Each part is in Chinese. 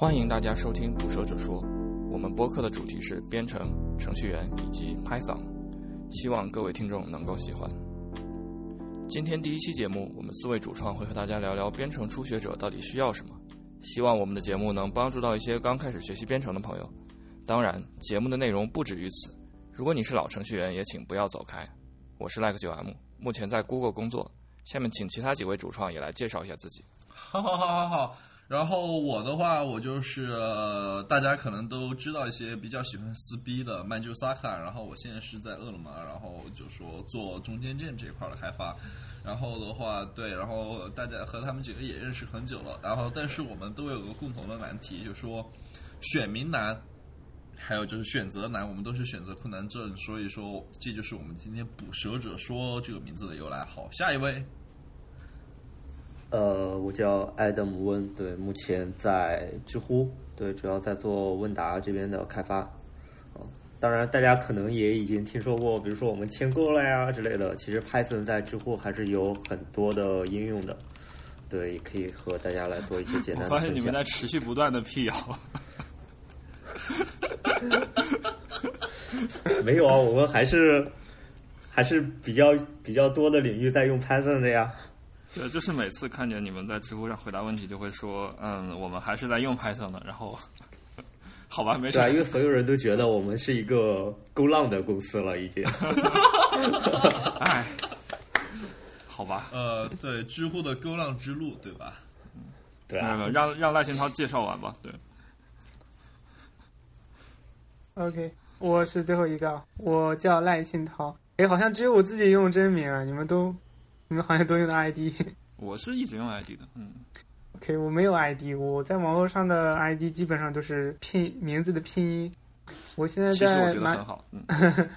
欢迎大家收听《捕蛇者说》，我们播客的主题是编程、程序员以及 Python，希望各位听众能够喜欢。今天第一期节目，我们四位主创会和大家聊聊编程初学者到底需要什么。希望我们的节目能帮助到一些刚开始学习编程的朋友。当然，节目的内容不止于此。如果你是老程序员，也请不要走开。我是 Like 九 M，目前在 Google 工作。下面请其他几位主创也来介绍一下自己。好好好好好。然后我的话，我就是呃大家可能都知道一些比较喜欢撕逼的曼就萨卡。然后我现在是在饿了么，然后就说做中间件这一块的开发。然后的话，对，然后大家和他们几个也认识很久了。然后，但是我们都有个共同的难题，就说选民难，还有就是选择难。我们都是选择困难症，所以说这就是我们今天捕蛇者说这个名字的由来。好，下一位。呃，我叫艾德姆温，对，目前在知乎，对，主要在做问答这边的开发。哦，当然，大家可能也已经听说过，比如说我们签购了呀之类的。其实 Python 在知乎还是有很多的应用的，对，也可以和大家来做一些简单的。我发现你们在持续不断的辟谣。没有啊，我们还是还是比较比较多的领域在用 Python 的呀。对，就是每次看见你们在知乎上回答问题，就会说，嗯，我们还是在用 Python 的。然后，好吧，没事。对，因为所有人都觉得我们是一个勾浪的公司了，已经。哎，好吧。呃，对，知乎的勾浪之路，对吧？对啊。让让赖新涛介绍完吧。对。OK，我是最后一个，我叫赖新涛。哎，好像只有我自己用真名啊，你们都。你们好像都用的 ID，我是一直用 ID 的，嗯。OK，我没有 ID，我在网络上的 ID 基本上都是拼名字的拼音。我现在在蚂，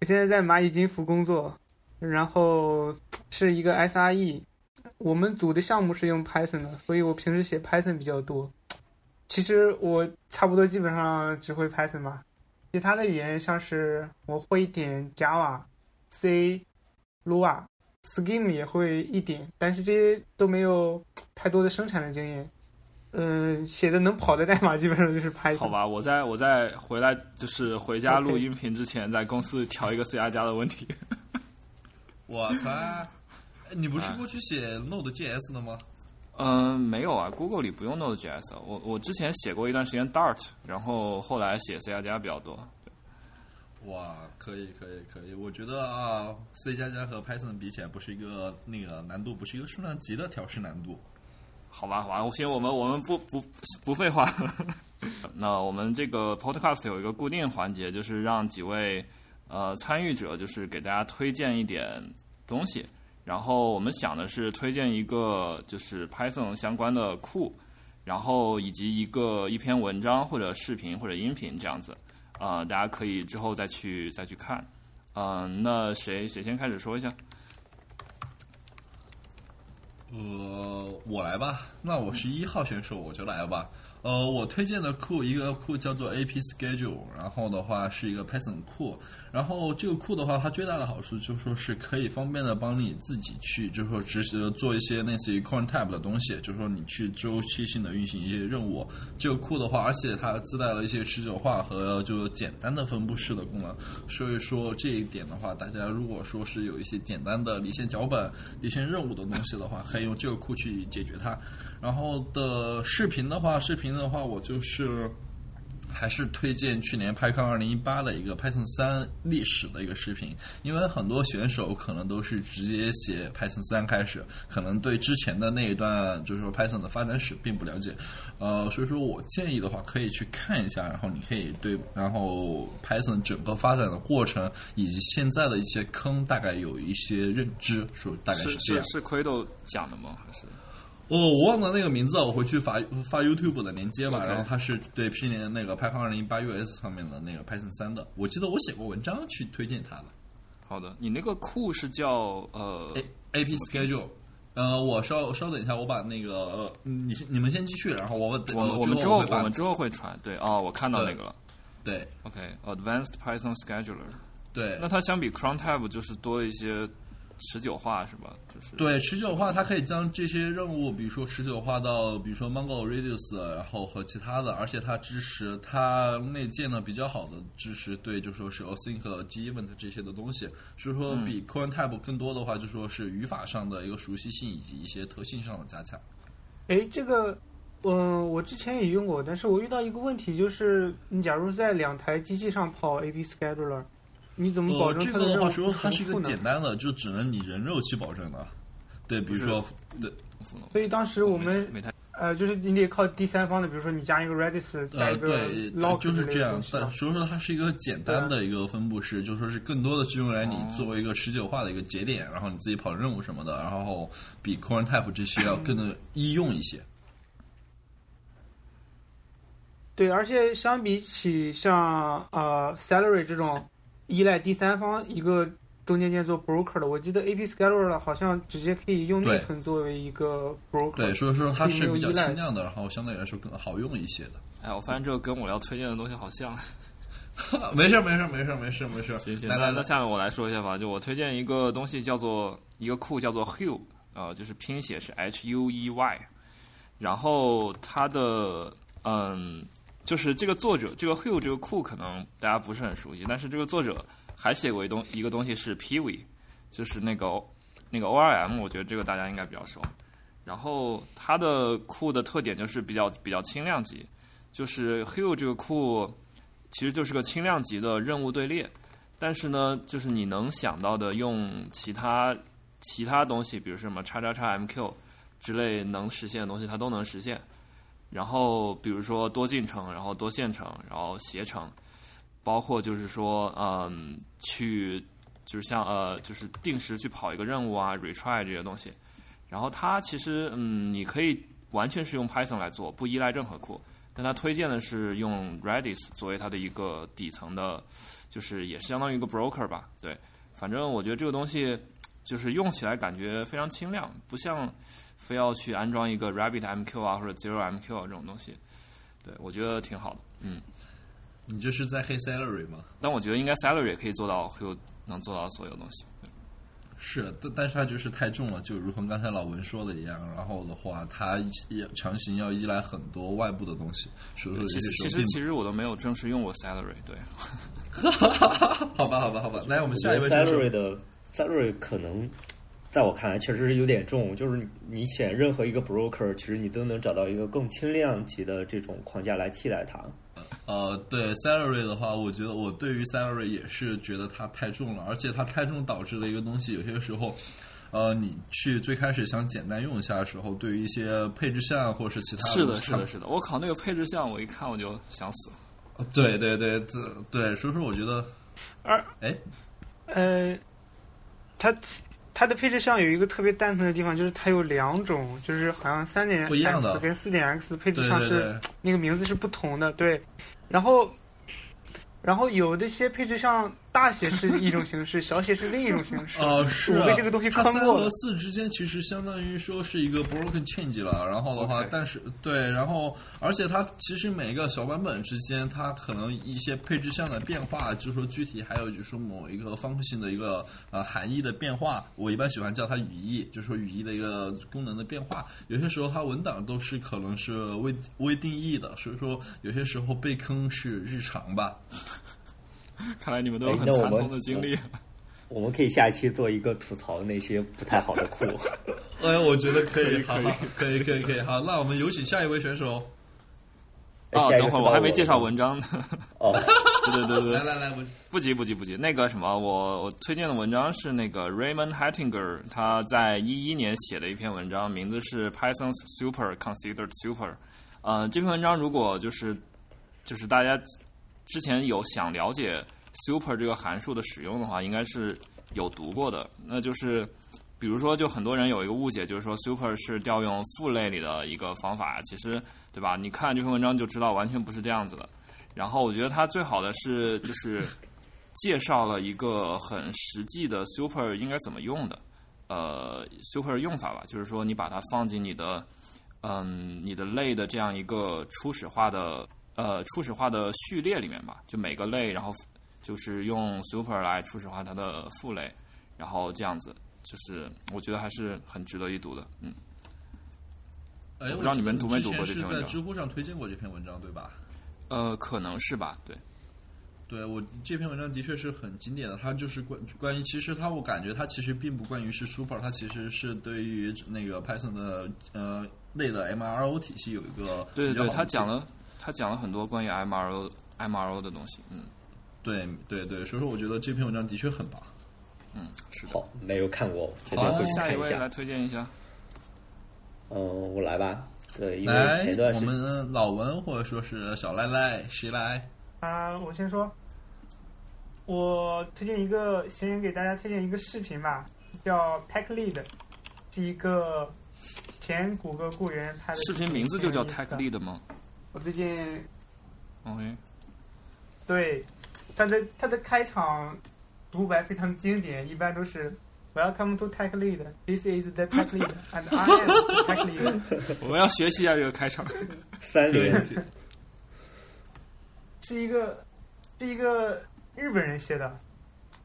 我现在在蚂蚁金服工作，然后是一个 SRE。我们组的项目是用 Python 的，所以我平时写 Python 比较多。其实我差不多基本上只会 Python 吧，其他的语言像是我会一点 Java、C、Lua。Scheme 也会一点，但是这些都没有太多的生产的经验。嗯，写的能跑的代码基本上就是 Python。好吧，我在我在回来就是回家录音频之前，在公司调一个 C 加加的问题。我操！你不是过去写 Node.js 的吗？嗯，没有啊，Google 里不用 Node.js。我我之前写过一段时间 Dart，然后后来写 C 加加比较多。哇，可以可以可以，我觉得啊，C 加加和 Python 比起来，不是一个那个难度，不是一个数量级的调试难度。好吧，好吧，行，我们我们不不不废话。那我们这个 Podcast 有一个固定环节，就是让几位呃参与者，就是给大家推荐一点东西。然后我们想的是推荐一个就是 Python 相关的库，然后以及一个一篇文章或者视频或者音频这样子。啊，大家可以之后再去再去看。嗯，那谁谁先开始说一下？呃，我来吧。那我是一号选手，我就来吧。呃，我推荐的库一个库叫做 AP Schedule，然后的话是一个 Python 库。然后这个库的话，它最大的好处就是说是可以方便的帮你自己去，就是说执行做一些类似于 Cron Tab 的东西，就是说你去周期性的运行一些任务。这个库的话，而且它自带了一些持久化和就简单的分布式的功能。所以说这一点的话，大家如果说是有一些简单的离线脚本、离线任务的东西的话，可以用这个库去解决它。然后的视频的话，视频的话，我就是。还是推荐去年 PyCon 二零一八的一个 Python 三历史的一个视频，因为很多选手可能都是直接写 Python 三开始，可能对之前的那一段就是说 Python 的发展史并不了解，呃，所以说我建议的话可以去看一下，然后你可以对然后 Python 整个发展的过程以及现在的一些坑大概有一些认知，说大概是这样。是是亏豆讲的吗？还是？哦，我忘了那个名字，我回去发发 YouTube 的链接吧。然后它是对去年那个 Python 二零一八 US 上面的那个 Python 三的，我记得我写过文章去推荐它的。好的，你那个库是叫呃 A AP Schedule。呃，我稍稍等一下，我把那个你你们先继续，然后我我我们之后我们之后会传。对哦，我看到那个了。对，OK，Advanced Python Scheduler。对，那它相比 Cron Tab 就是多一些。持久化是吧？就是对持久化，它可以将这些任务，比如说持久化到，比如说 Mongo Redux，然后和其他的，而且它支持它内建的比较好的支持，对，就说是 async、event 这些的东西，所以说比 CoreType 更多的话，就说是语法上的一个熟悉性以及一些特性上的加强。哎，这个，嗯、我之前也用过，但是我遇到一个问题，就是你假如在两台机器上跑 A/B Scheduler，你怎么保呃，证这个的话，说它是一个简单的，就只能你人肉去保证的。对，比如说，对，所以当时我们没太呃，就是你得靠第三方的，比如说你加一个 Redis，加呃，一个对，log 就是这样但所以说它是一个简单的一个分布式，就说是更多的是用来你哦作为一个持久化的一个节点，然后你自己跑任务什么的，然后比 Core Type 这些要更的易用一些。对，而且相比起像呃 Salary 这种依赖第三方一个中间件做 broker 的，我记得 AP Scheduler 好像直接可以用内存作为一个 broker。对，所以说它是比较轻量的，然后相对来说更好用一些的。哎，我发现这个跟我要推荐的东西好像。没事儿没事儿没事儿没事儿没事儿。行行，来来来，那那下面我来说一下吧。就我推荐一个东西，叫做一个库叫做 Hue，呃，就是拼写是 H U E Y，然后它的嗯，就是这个作者这个 Hue 这个库可能大家不是很熟悉，但是这个作者还写过一东一个东西是 Pv，就是那个那个 ORM，我觉得这个大家应该比较熟。然后它的库的特点就是比较比较轻量级，就是 Hue 这个库其实就是个轻量级的任务队列。但是呢，就是你能想到的用其他其他东西，比如什么叉叉叉 MQ 之类能实现的东西，它都能实现。然后比如说多进程，然后多线程，然后携程，包括就是说，嗯，去就是像呃，就是定时去跑一个任务啊，retry 这些东西。然后它其实嗯，你可以完全是用 Python 来做，不依赖任何库。但它推荐的是用 Redis 作为它的一个底层的，就是也是相当于一个 broker 吧。对，反正我觉得这个东西就是用起来感觉非常轻量，不像非要去安装一个 Rabbit MQ 啊或者 Zero MQ 啊这种东西。对，我觉得挺好的。嗯，你这是在黑 salary 吗？但我觉得应该 Salary 也可以做到，会有能做到所有东西。是，但但是它就是太重了，就如同刚才老文说的一样。然后的话，它也强行要依赖很多外部的东西，所以说有其实其实其实我都没有正式用过 Salary。对，好吧，好吧，好吧。来，我们下一位 salary 的 salary 可能在我看来确实是有点重，就是你选任何一个 broker，其实你都能找到一个更轻量级的这种框架来替代它。呃，对 salary 的话，我觉得我对于 salary 也是觉得它太重了，而且它太重导致的一个东西，有些时候，呃，你去最开始想简单用一下的时候，对于一些配置项或者是其他是的，是的，是的。我靠，那个配置项我一看我就想死。对对对对对，所以说我觉得，而哎，呃，它它的配置上有一个特别蛋疼的地方，就是它有两种，就是好像三点 X 跟四点 X 的配置上是那个名字是不同的，对。然后，然后有的些配置项大写是一种形式，小写是另一种形式。啊，是啊被这个东西它三和坑过了。四之间其实相当于说是一个 broken change 了，然后的话但是对，然后而且它其实每个小版本之间，它可能一些配置项的变化，就是说具体还有就是说某一个方向性的一个呃含义的变化，我一般喜欢叫它语义，就是说语义的一个功能的变化。有些时候它文档都是可能是未未定义的，所以说有些时候被坑是日常吧。看来你们都有很惨痛的经历。我们可以下一期做一个吐槽那些不太好的库。哎，我觉得可以，可以可以，可以，可以，好，那我们有请下一位选手。啊，哎下一个等会儿我还没介绍文章呢。哦，对对对对，来来来，我不急不急不急。那个什么，我我推荐的文章是那个 Raymond Hattinger 他在一一年写的一篇文章，名字是 Python's Super Considered Super。呃，这篇文章如果就是就是大家之前有想了解 super 这个函数的使用的话，应该是有读过的。那就是比如说，就很多人有一个误解，就是说 super 是调用父类里的一个方法，其实对吧？你看这篇文章就知道，完全不是这样子的。然后我觉得它最好的是就是介绍了一个很实际的 super 应该怎么用的，呃，super 用法吧，就是说你把它放进你的嗯你的类的这样一个初始化的呃初始化的序列里面吧，就每个类，然后就是用 super 来初始化它的父类，然后这样子，就是我觉得还是很值得一读的。嗯，哎，我不知道你们读没读过这篇文章是在知乎上推荐过这篇文章，对吧？呃，可能是吧，对，对我这篇文章的确是很经典的，它就是关关于其实它我感觉它其实并不关于是 Super，它其实是对于那个 Python 的呃类的 MRO 体系有一个对对对，比较好的他讲了他讲了很多关于 MRO MRO 的东西。嗯对对对，所以说我觉得这篇文章的确很棒。嗯，是的。好，没有看过，决定好，会去看一下下一位来。推荐一下。嗯，我来吧。对，因为来前段，我时间们老文或者说是小赖赖，谁来？啊、我先说，我推荐一个，先给大家推荐一个视频吧，叫 Tech Lead，是一个前谷歌雇员拍的视频名字就叫 Tech Lead 吗我最近？OK，对他的他的开场独白非常经典，一般都是 Welcome to Tech Lead. This is the Tech Lead, and I am the Tech Lead. 我们要学习一下这个开场。三连，是一个是一个日本人写的，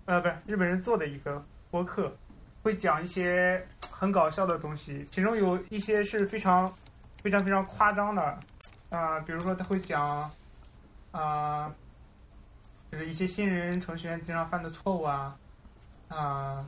呃，不是日本人做的一个播客，会讲一些很搞笑的东西，其中有一些是非常非常非常夸张的，啊、比如说他会讲，啊、就是一些新人程序员经常犯的错误啊，啊、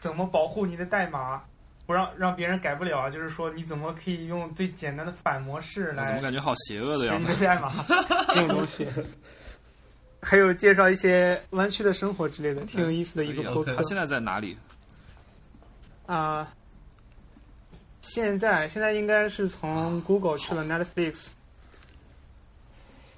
怎么保护你的代码，不让让别人改不了啊，就是说你怎么可以用最简单的反模式来怎么感觉好邪恶的样子？你的代码 这种东西。还有介绍一些弯曲的生活之类的，挺有意思的一个可以啊播客他现在在哪里？啊。现在现在应该是从 Google 去了 Netflix。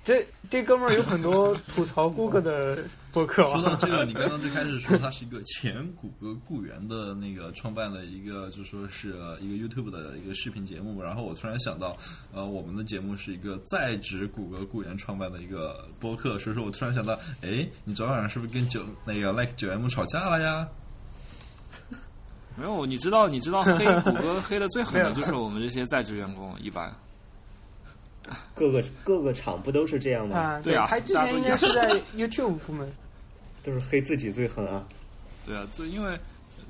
这这哥们儿有很多吐槽 Google 的 博客啊。说到这个，你刚刚最开始说他是一个前谷歌雇员的那个创办的一个，就说是一个 YouTube 的一个视频节目，然后我突然想到，呃，我们的节目是一个在职谷歌雇员创办的一个播客，所以说我突然想到，哎，你昨晚上是不是跟九那个 Like 九 M 吵架了呀？没有，你知道你知道 黑谷歌黑的最狠的 就是我们这些在职员工，一般。各个各个厂不都是这样吗？啊，对啊他之前大家都应该是在 YouTube 部门。都是黑自己最狠啊！对啊，就因为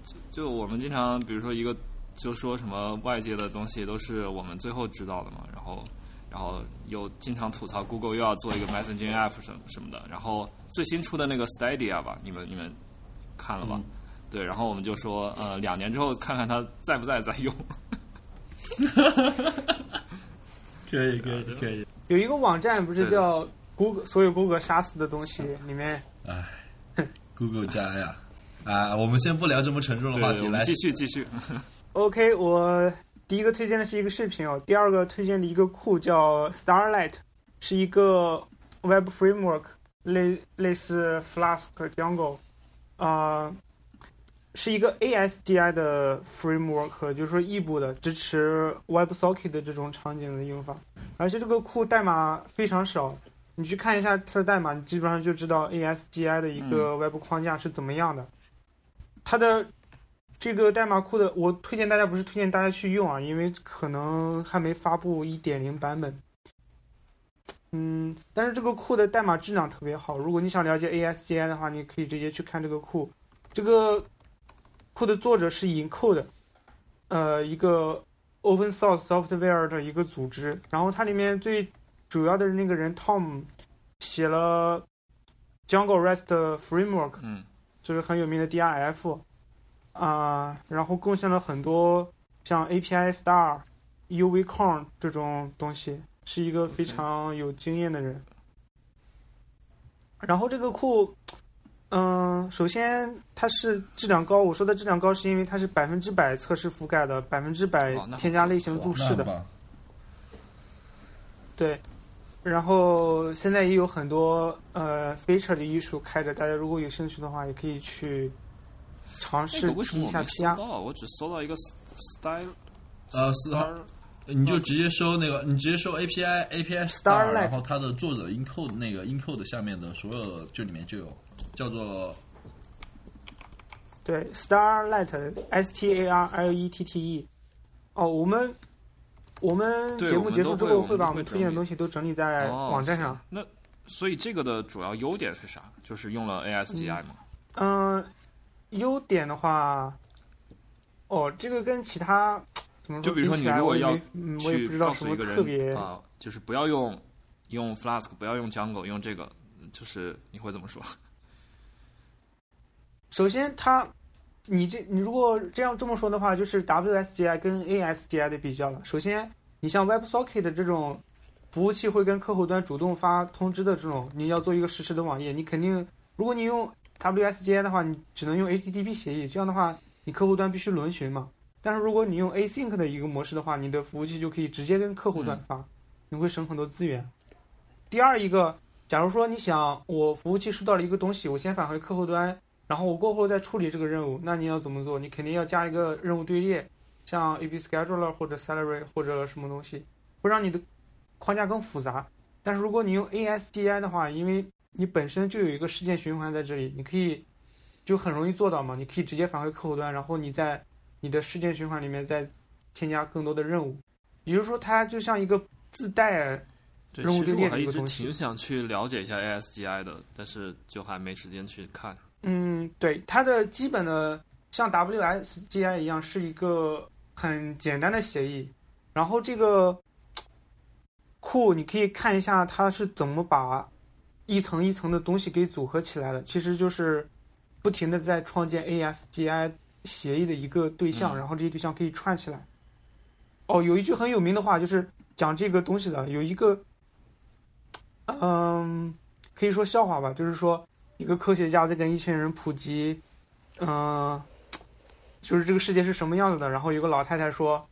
就就我们经常比如说一个就说什么外界的东西都是我们最后知道的嘛，然后然后又经常吐槽 Google 又要做一个 Messaging App 什么什么的，然后最新出的那个 Stadia 吧，你们你们看了吗？对，然后我们就说呃两年之后看看它在不在再用。可以，可以，可以。有一个网站不是叫 Google 所有 Google 杀死的东西里面 Google 加呀，啊，我们先不聊这么沉重的，话题，来我们继续继续。OK，我第一个推荐的是一个视频哦，第二个推荐的一个库叫 Starlight，是一个 Web Framework，类类似 Flask、Django，啊、是一个 ASGI 的 framework，就是说异步的，支持 WebSocket 的这种场景的用法，而且这个库代码非常少。你去看一下它的代码，你基本上就知道 ASGI 的一个 Web 框架是怎么样的。它的这个代码库的，我推荐大家不是推荐大家去用啊，因为可能还没发布一点零版本。嗯，但是这个库的代码质量特别好。如果你想了解 ASGI 的话，你可以直接去看这个库。这个库的作者是 Encode，呃，一个 open source software 的一个组织。然后它里面最主要的那个人 Tom 写了 Django REST framework，嗯，就是很有名的 DRF，啊、然后贡献了很多像 API Star、UVCon 这种东西，是一个非常有经验的人。然后这个库，嗯、首先它是质量高，我说的质量高是因为它是百分之百测试覆盖的，百分之百添加类型注释的。对，然后现在也有很多呃 feature 的艺术开着，大家如果有兴趣的话，也可以去尝那试个为什听一么我没搜下其他。到？我只搜到一个 style，呃 star，你就直接搜那个，你直接搜 API API Starlight 然后它的作者 Encode 那个 Encode 下面的所有这里面就有，叫做对，Starlight S T A R L E T T E。哦，我们我们节目结束之后会把我们推荐的东西都整理在哦网站上。那所以这个的主要优点是啥？就是用了 ASGI 吗。嗯，优点的话，哦，这个跟其他怎么说？就比如说你如果要去不知道什么告诉一个特别人啊、就是不要用用 Flask，不要用 Django，用这个，就是你会怎么说？首先，它，你这你如果这样这么说的话，就是 WSGI 跟 ASGI 的比较了。首先，你像 WebSocket 这种服务器会跟客户端主动发通知的这种，你要做一个实时的网页，你肯定，如果你用 WSGI 的话，你只能用 HTTP 协议，这样的话，你客户端必须轮询嘛。但是如果你用 Async 的一个模式的话，你的服务器就可以直接跟客户端发，你会省很多资源。第二一个，假如说你想我服务器收到了一个东西，我先返回客户端。然后我过后再处理这个任务，那你要怎么做？你肯定要加一个任务队列，像 A B Scheduler 或者 Celery 或者什么东西，会让你的框架更复杂。但是如果你用 ASGI 的话，因为你本身就有一个事件循环在这里，你可以就很容易做到嘛。你可以直接返回客户端，然后你在你的事件循环里面再添加更多的任务。也就是说，它就像一个自带对，任务队其实我还一直列的一个东西挺想去了解一下 ASGI 的，但是就还没时间去看。嗯，对，它的基本的像 WSGI 一样，是一个很简单的协议。然后这个库你可以看一下它是怎么把一层一层的东西给组合起来的，其实就是不停的在创建 ASGI 协议的一个对象，嗯然后这些对象可以串起来。哦，有一句很有名的话，就是讲这个东西的，有一个，嗯，可以说笑话吧，就是说。一个科学家在跟一群人普及，嗯、就是这个世界是什么样子的。然后有个老太太说，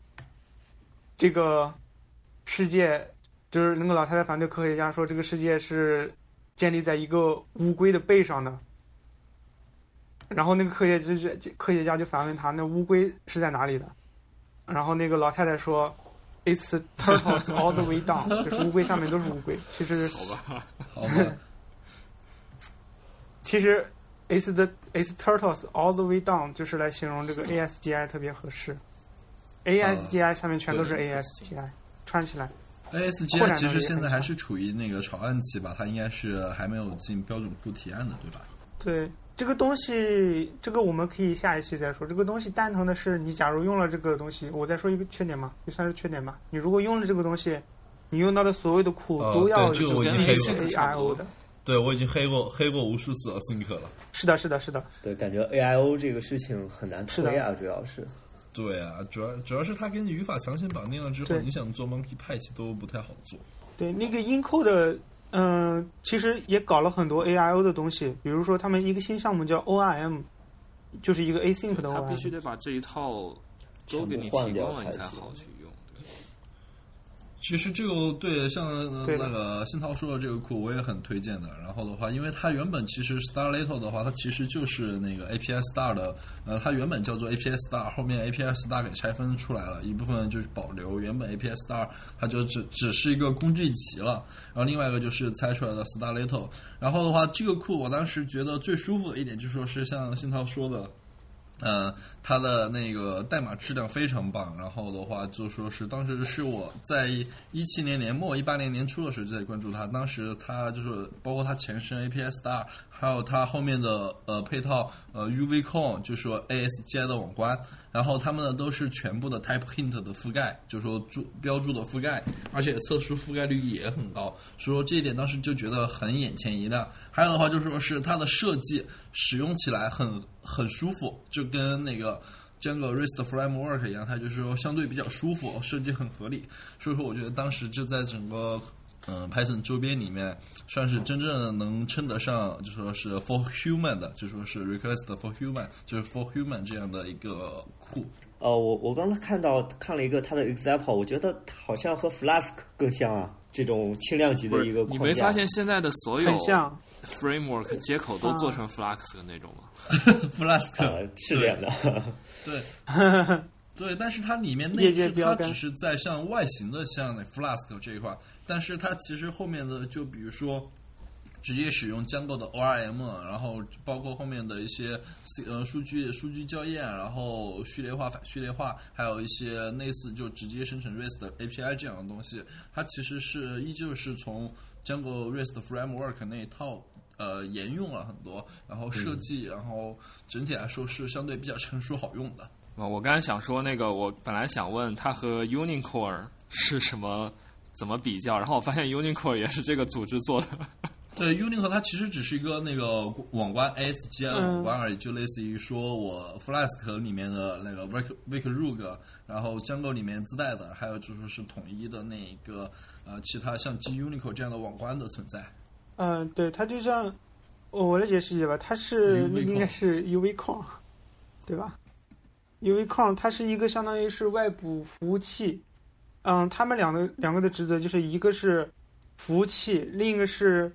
这个世界就是那个老太太反对科学家说这个世界是建立在一个乌龟的背上的。然后那个科学就是科学家就反问他，那乌龟是在哪里的？然后那个老太太说，It's turtles all the way down，就是乌龟上面都是乌龟。其实好吧，好吧，其实 is the is turtles all the way down 就是来形容这个 ASGI 特别合适。ASGI 下面全都是 ASGI 串起来。ASGI 其实现在还是处于那个草案期吧，它应该是还没有进标准库提案的，对吧？对这个东西，这个我们可以下一期再说。这个东西蛋疼的是，你假如用了这个东西，我再说一个缺点嘛，也算是缺点吧。你如果用了这个东西，你用到的所有的库哦都要有这个我已经跟黑 ASIC 过差不 AIO 多的。对我已经黑过黑过无数次 Async 了。是的，是的，是的。对，感觉 AIO 这个事情很难是的推啊，主要是。对啊，主要主要是它跟语法强行绑定了之后，你想做 Monkey Patch 都不太好做。对，那个 Encode，嗯、其实也搞了很多 AIO 的东西，比如说他们一个新项目叫 ORM，就是一个 async 的他必须。得把这一套都给你提供了，你才好去用。其实这个对像那个新涛说的这个库，我也很推荐的。然后的话，因为它原本其实 Starletto 的话，它其实就是那个 API Star 的，呃，它原本叫做 API Star，后面 API Star 给拆分出来了，一部分就是保留原本 API Star，它就只只是一个工具集了。然后另外一个就是拆出来的 Starletto。然后的话，这个库我当时觉得最舒服的一点，就是说是像新涛说的。呃，它的那个代码质量非常棒，然后的话就说是当时是我在一七年年末、一八年年初的时候就在关注它，当时它就是包括它前身 A P S Star，还有它后面的呃配套呃 U V 控就是说 ASGI 的网关，然后它们呢都是全部的 Type Hint 的覆盖，就是说注标注的覆盖，而且测试覆盖率也很高，所以说这一点当时就觉得很眼前一亮。还有的话就说是它的设计使用起来很很舒服，就跟那个 Django REST Framework 一样，它就是说相对比较舒服，设计很合理。所以说我觉得当时就在整个嗯 Python 周边里面，算是真正能称得上就说是 for human 的，就说是 request for human，就是 for human 这样的一个库。哦，我我刚才看到看了一个它的 example，我觉得好像和 Flask 更像啊，这种轻量级的一个。你没发现现在的所有，framework 接口都做成 Flux 的那种吗？Flask 呃，是这样的。对，对，但是它里面内置它只是在像外形的像那 Flask 这一块，但是它其实后面的就比如说。直接使用 Django 的 ORM，然后包括后面的一些呃数据数据校验，然后序列化、反序列化，还有一些类似就直接生成 REST API 这样的东西，它其实是依旧是从 Django REST Framework 那一套呃沿用了很多，然后设计，然后整体来说是相对比较成熟好用的。啊，我刚才想说那个，我本来想问它和 Unicore 是什么怎么比较，然后我发现 Unicore 也是这个组织做的。对，Unicore 它其实只是一个那个网关 ASGI 网关而已，就类似于说我 Flask 里面的那个 Wake Wake Rug，然后 Django 里面自带的，还有就是是统一的那个呃其他像 G Unicore 这样的网关的存在。嗯，对，它就像我来解释一下吧，它是应该是 UV 控，对吧？UV 控它是一个相当于是外部服务器，嗯，他们两个两个的职责就是一个是服务器，另一个是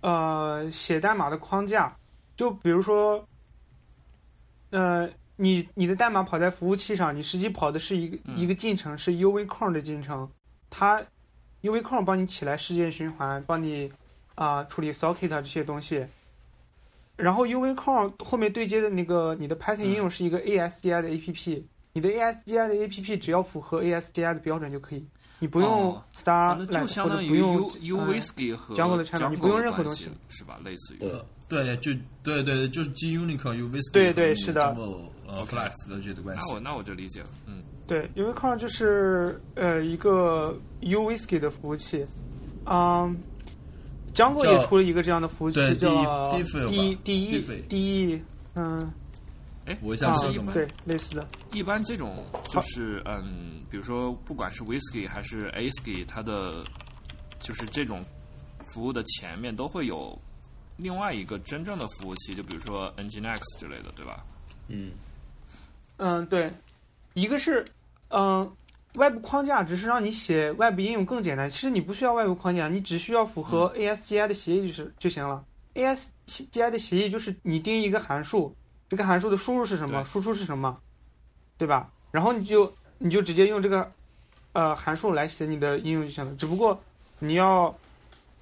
呃写代码的框架。就比如说，呃，你你的代码跑在服务器上，你实际跑的是一个、嗯一个进程，是 u v c o n 的进程，它 u v c o n 帮你起来事件循环，帮你啊、处理 socket 这些东西。然后 UV 控后面对接的那个你的 Python 应用是一个 ASGI 的 APP，、你的 ASGI 的 APP 只要符合 ASGI 的标准就可以，你不用哦 Star 啊那就相当于或者不用 U U 呃 Whisky 和 Django 的产品你不用任何东西是吧？类似于。对呃，对，就对对对，就是 G Unicore、U Whisky 对对是的。呃 Flask 的这些的关系。那。我那我就理解了，嗯，对，UV 控就是呃一个 UWhisky 的服务器，嗯，Django 也出了一个这样的服务器对叫 D- D D E Diffie D E，嗯，哎，我一下是一般对类似的，一般这种就是嗯，比如说不管是 Whisky 还是 Asky，它的就是这种服务的前面都会有另外一个真正的服务器，就比如说 Nginx 之类的，对吧？嗯，嗯对，一个是嗯外部框架只是让你写外部应用更简单，其实你不需要外部框架，你只需要符合 ASGI 的协议就是就行了。ASGI 的协议就是你定义一个函数，这个函数的输入是什么，输出是什么，对吧？然后你就你就直接用这个呃函数来写你的应用就行了。只不过你要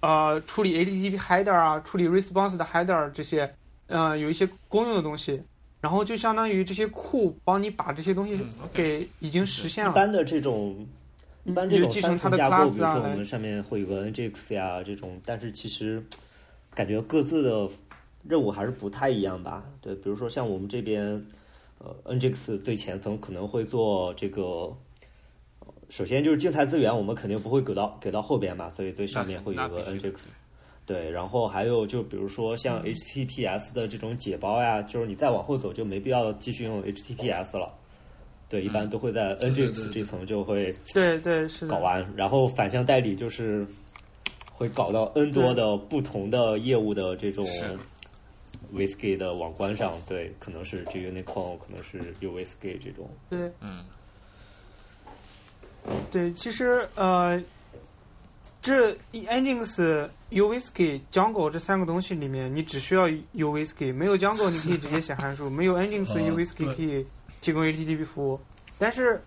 呃处理 HTTP header 啊，处理 response 的 header 这些呃有一些公用的东西，然后就相当于这些库帮你把这些东西给已经实现了。一般的这种一般这你种承它的层架构，比 class 啊来如说我们上面会有个 NGX 呀这种，但是其实感觉各自的任务还是不太一样吧？对，比如说像我们这边，呃，NGX 最前层可能会做这个，呃首先就是静态资源，我们肯定不会给到给到后边嘛，所以最上面会有个那必须的 NGX。对，然后还有就比如说嗯。像 HTTPS 的这种解包呀，就是你再往后走就没必要继续用 HTTPS 了。对，一般嗯。都会在 Nginx 这层就会对对是。搞完，然后反向代理就是会搞到 N 多的不同的业务的这种是。Whisky 的网关上，对，可能是 Unicorn，可能是 UWhisky 这种。对。嗯，对，其实呃，这 Nginx、Django 这三个东西里面，你只需要 UWhisky，没有 Django 你可以直接写函数，没有 UWhisky 可以提供 HTTP 服务。但是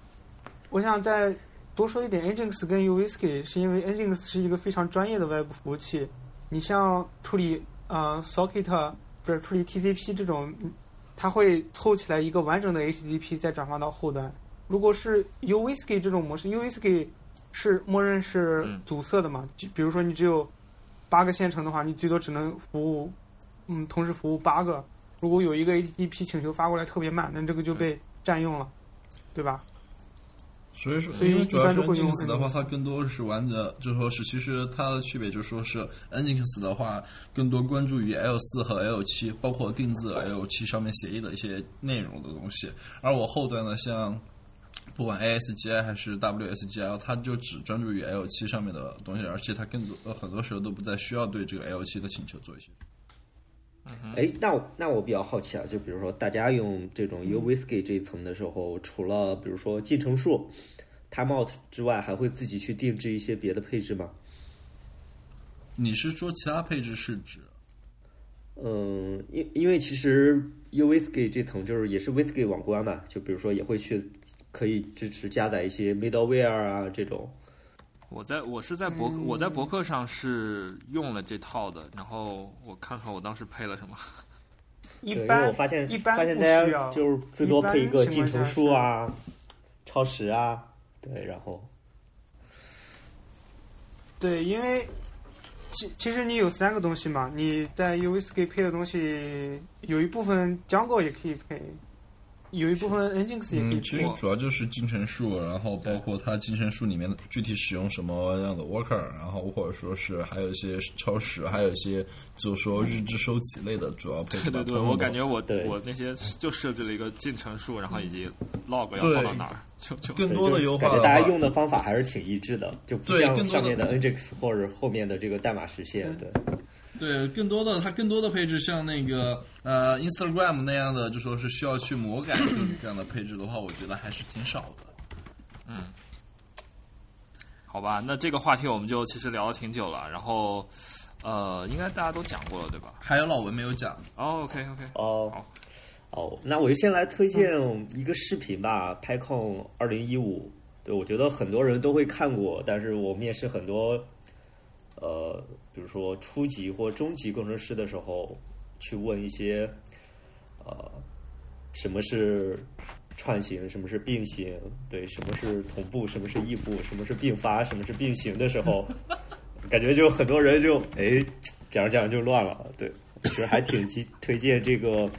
我想再多说一点 engines 跟 UWhisky 是因为 engines 是一个非常专业的外部服务器，你像处理呃 socket 不是处理 TCP 这种，它会凑起来一个完整的 HTTP 再转发到后端。如果是 UWhisky 这种模式，UWhisky 是默认是嗯阻塞的嘛？就比如说你只有八个线程的话，你最多只能服务，嗯，同时服务八个。如果有一个 HTTP 请求发过来特别慢，那这个就被占用了，对吧？所以说，所以主要是一般都会用 Nginx 的话它更多是玩的，就说是其实它的区别就说是 Nginx 的话，更多关注于 L 四和 L 七，包括定制 L 七上面协议的一些内容的东西。而我后端呢，像不管 ASGI 还是 WSGI，它就只专注于 L 七上面的东西，而且它更多呃很多时候都不再需要对这个 L 七的请求做一些。哎，那我那我比较好奇啊，就比如说大家用这种 UWhisky 这一层的时候，除了比如说进程数、timeout 之外，还会自己去定制一些别的配置吗？你是说其他配置是指？嗯，因因为其实 UWhisky 这层就是也是 Whisky 网关嘛，就比如说也会去可以支持加载一些 middleware 啊这种。我在我是在博客、嗯我在博客上是用了这套的，然后我看看我当时配了什么。一般我发现一般不发现大需要家就是最多配一个一般情进程况下数啊、超时啊，对，然后对，因为其其实你有三个东西嘛，你在 UVScape 配的东西有一部分 Django 也可以配，有一部分 Nginx 也可以嗯，其。实主要就是进程数，然后包括它进程数里面具体使用什么样的 worker，然后或者说是还有一些超时，还有一些就是说日志收集类的主要配置。对对对，我感觉我对我那些就设置了一个进程数，然后以及 log 要放到哪儿，就就更多的优化感觉大家，用的方法还是挺一致的，就不像对更多的上面的 Nginx 或者后面的这个代码实现。对，对，更多的它更多的配置，像那个呃 Instagram 那样的，就说是需要去魔改各种各样的配置的话，我觉得还是挺少的。嗯好吧。那这个话题我们就其实聊了挺久了，然后呃，应该大家都讲过了，对吧？还有老文没有讲，哦，OK OK，哦好哦，那我就先来推荐一个视频吧，PyCon 二零一五。对，我觉得很多人都会看过，但是我面试很多，呃，比如说初级或中级工程师的时候，去问一些，呃，什么是串行，什么是并行，对，什么是同步，什么是异步，什么是并发，什么是并行的时候，感觉就很多人就哎讲着讲着就乱了。对，其实还挺推推荐这个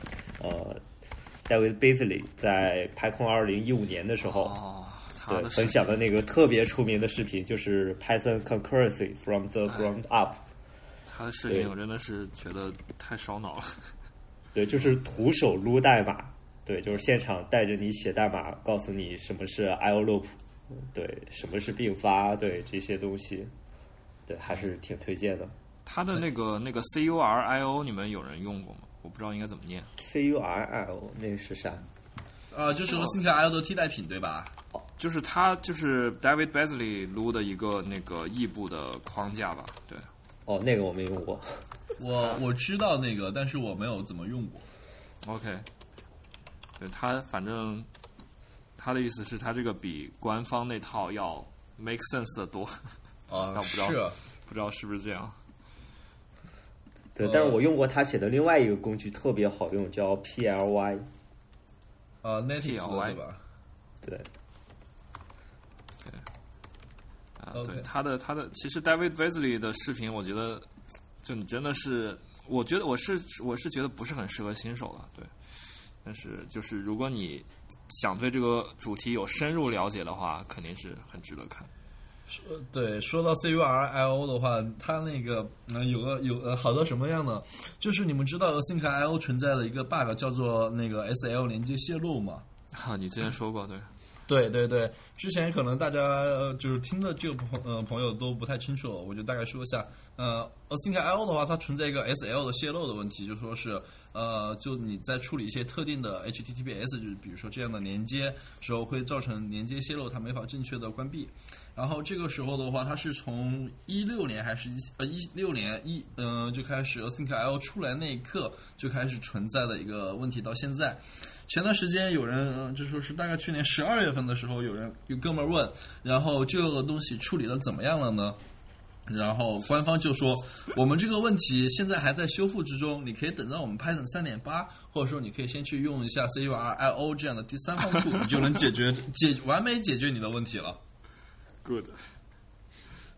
呃，David Beasley 在 PyCon 二零一五年的时候，他对的分享的那个特别出名的视频，就是 Python Concurrency from the ground up。他的视频，我真的是觉得太烧脑了。对，就是徒手撸代码，对，就是现场带着你写代码，告诉你什么是 IO loop，对，什么是并发，对这些东西，对，还是挺推荐的。他的那个 那个 C U R I O，你们有人用过吗？我不知道应该怎么念。C U R L 那是啥？呃，就是和 ThinkIO 的替代品，对吧？就是他就是 David Beasley 撸的一个那个异步的框架吧，对。哦，那个我没用过。我我知道那个，但是我没有怎么用过。OK，对他反正他的意思是，他这个比官方那套要 make sense 的多，啊 但不知道是不知道是不是这样。对，呃但是我用过他写的另外一个工具，特别好用，叫 PLY。呃对吧？对，啊对他的他的，其实 David Beasley 的视频，我觉得就你真的是，我觉得我是我是觉得不是很适合新手了，对。但是就是如果你想对这个主题有深入了解的话，肯定是很值得看。说对，说到 C U R I O 的话，它那个呃有个有呃好多什么样的，就是你们知道 Think I O 存在的一个 bug 叫做那个 S L 连接泄露嘛？啊，你之前说过，对。对对对，之前可能大家呃就是听的这个朋呃朋友都不太清楚，我就大概说一下。呃，Async IO 的话，它存在一个 SL 的泄露的问题，就说是呃，就你在处理一些特定的 HTTPS，就是比如说这样的连接时候，会造成连接泄露，它没法正确的关闭。然后这个时候的话，它是从一六年还是一呃一六年一、呃、就开始 Async IO 出来那一刻就开始存在的一个问题，到现在。前段时间有人呃就说是大概去年十二月份的时候，有人有哥们儿问，然后这个东西处理的怎么样了呢？然后官方就说，我们这个问题现在还在修复之中，你可以等到我们 Python 三点八，或者说你可以先去用一下 CURIO 这样的第三方库，你就能解决解完美解决你的问题了。Good，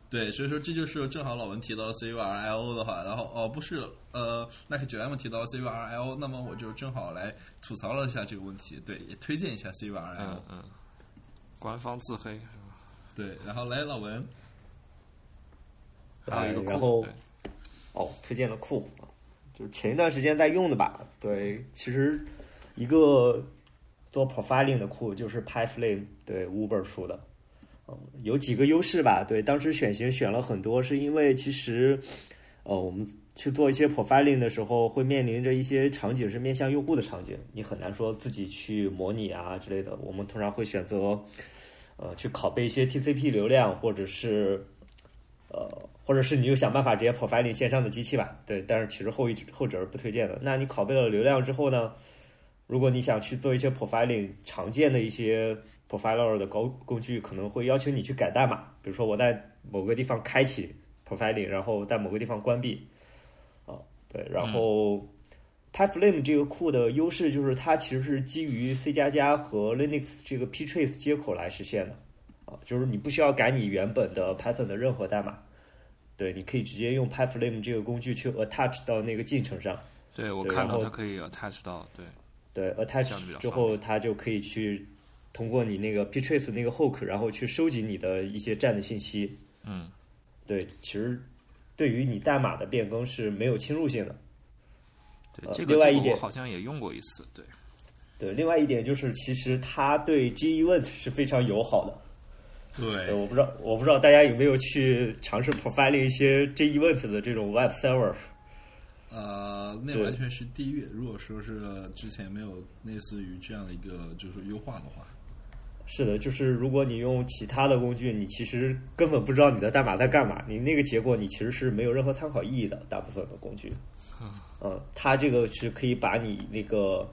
对，所以说这就是正好老文提到 CURIO 的话，然后哦不是呃那个九 M 提到 CURIO，那么我就正好来吐槽了一下这个问题，对，也推荐一下 CURIO。嗯嗯，官方自黑是吧？对，然后来老文，还有一个库然后哦，推荐了库，就是前一段时间在用的吧。对，其实一个做 profiling 的库就是 PyFlame，对，Uber 出的。嗯，有几个优势吧。对，当时选型选了很多，是因为其实，呃，我们去做一些 profiling 的时候，会面临着一些场景是面向用户的场景，你很难说自己去模拟啊之类的。我们通常会选择，呃，去拷贝一些 TCP 流量，或者是，呃，或者是你就想办法直接 profiling 线上的机器吧。对，但是其实后一后者是不推荐的。那你拷贝了流量之后呢？如果你想去做一些 profiling，常见的一些 profiler 的工工具可能会要求你去改代码，比如说我在某个地方开启 profiling，然后在某个地方关闭，对，然后 PyFlame 这个库的优势就是它其实是基于 C 加加和 Linux 这个 ptrace 接口来实现的，啊，就是你不需要改你原本的 Python 的任何代码，对，你可以直接用 PyFlame 这个工具去 attach 到那个进程上。对我看到它可以 attach 到对对，attach 之后它就可以去通过你那个 ptrace 那个 hook，然后去收集你的一些站的信息。嗯，对，其实对于你代码的变更是没有侵入性的。呃对这个这个我另外一点好像也用过一次，对对，另外一点就是，其实它对 G event 是非常友好的。呃，对，我不知道，我不知道大家有没有去尝试 profiling 一些 G event 的这种 web server。呃，那完全是地狱。如果说是之前没有类似于这样的一个就是优化的话，是的，就是如果你用其他的工具，你其实根本不知道你的代码在干嘛，你那个结果你其实是没有任何参考意义的。大部分的工具，嗯，它这个是可以把你那个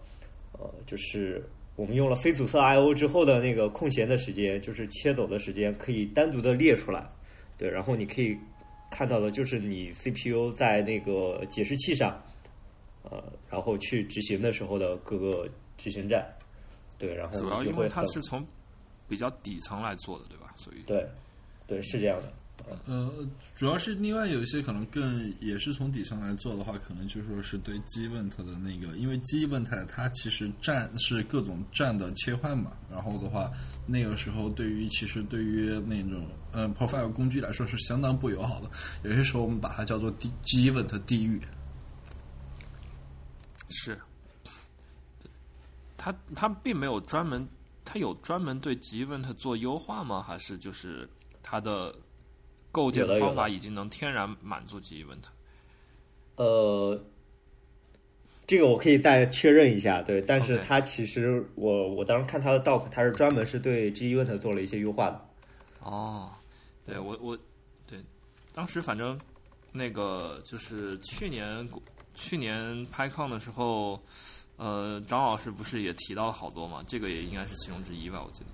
呃，就是我们用了非阻塞 I/O 之后的那个空闲的时间，就是切走的时间，可以单独的列出来，对，然后你可以看到的就是你 CPU 在那个解释器上，呃，然后去执行的时候的各个执行站，对，然后主要因为它是从比较底层来做的，对吧？所以对，对，是这样的。呃，主要是另外有一些可能更也是从底层来做的话，可能就说是对 G event 的那个，因为 G event 它其实站是各种站的切换嘛，然后的话，那个时候对于其实对于那种呃 profile 工具来说是相当不友好的，有些时候我们把它叫做 D G event 地狱。是，它它并没有专门，它有专门对 G event 做优化吗？还是就是它的构建的方法已经能天然满足 G event？呃，这个我可以再确认一下，对，但是它其实我我当时看它的 doc，它是专门是对 G event 做了一些优化的。哦，对我我对，当时反正那个就是去年去年 PyCon 的时候，呃，张老师不是也提到了好多嘛？这个也应该是其中之一吧，我记得。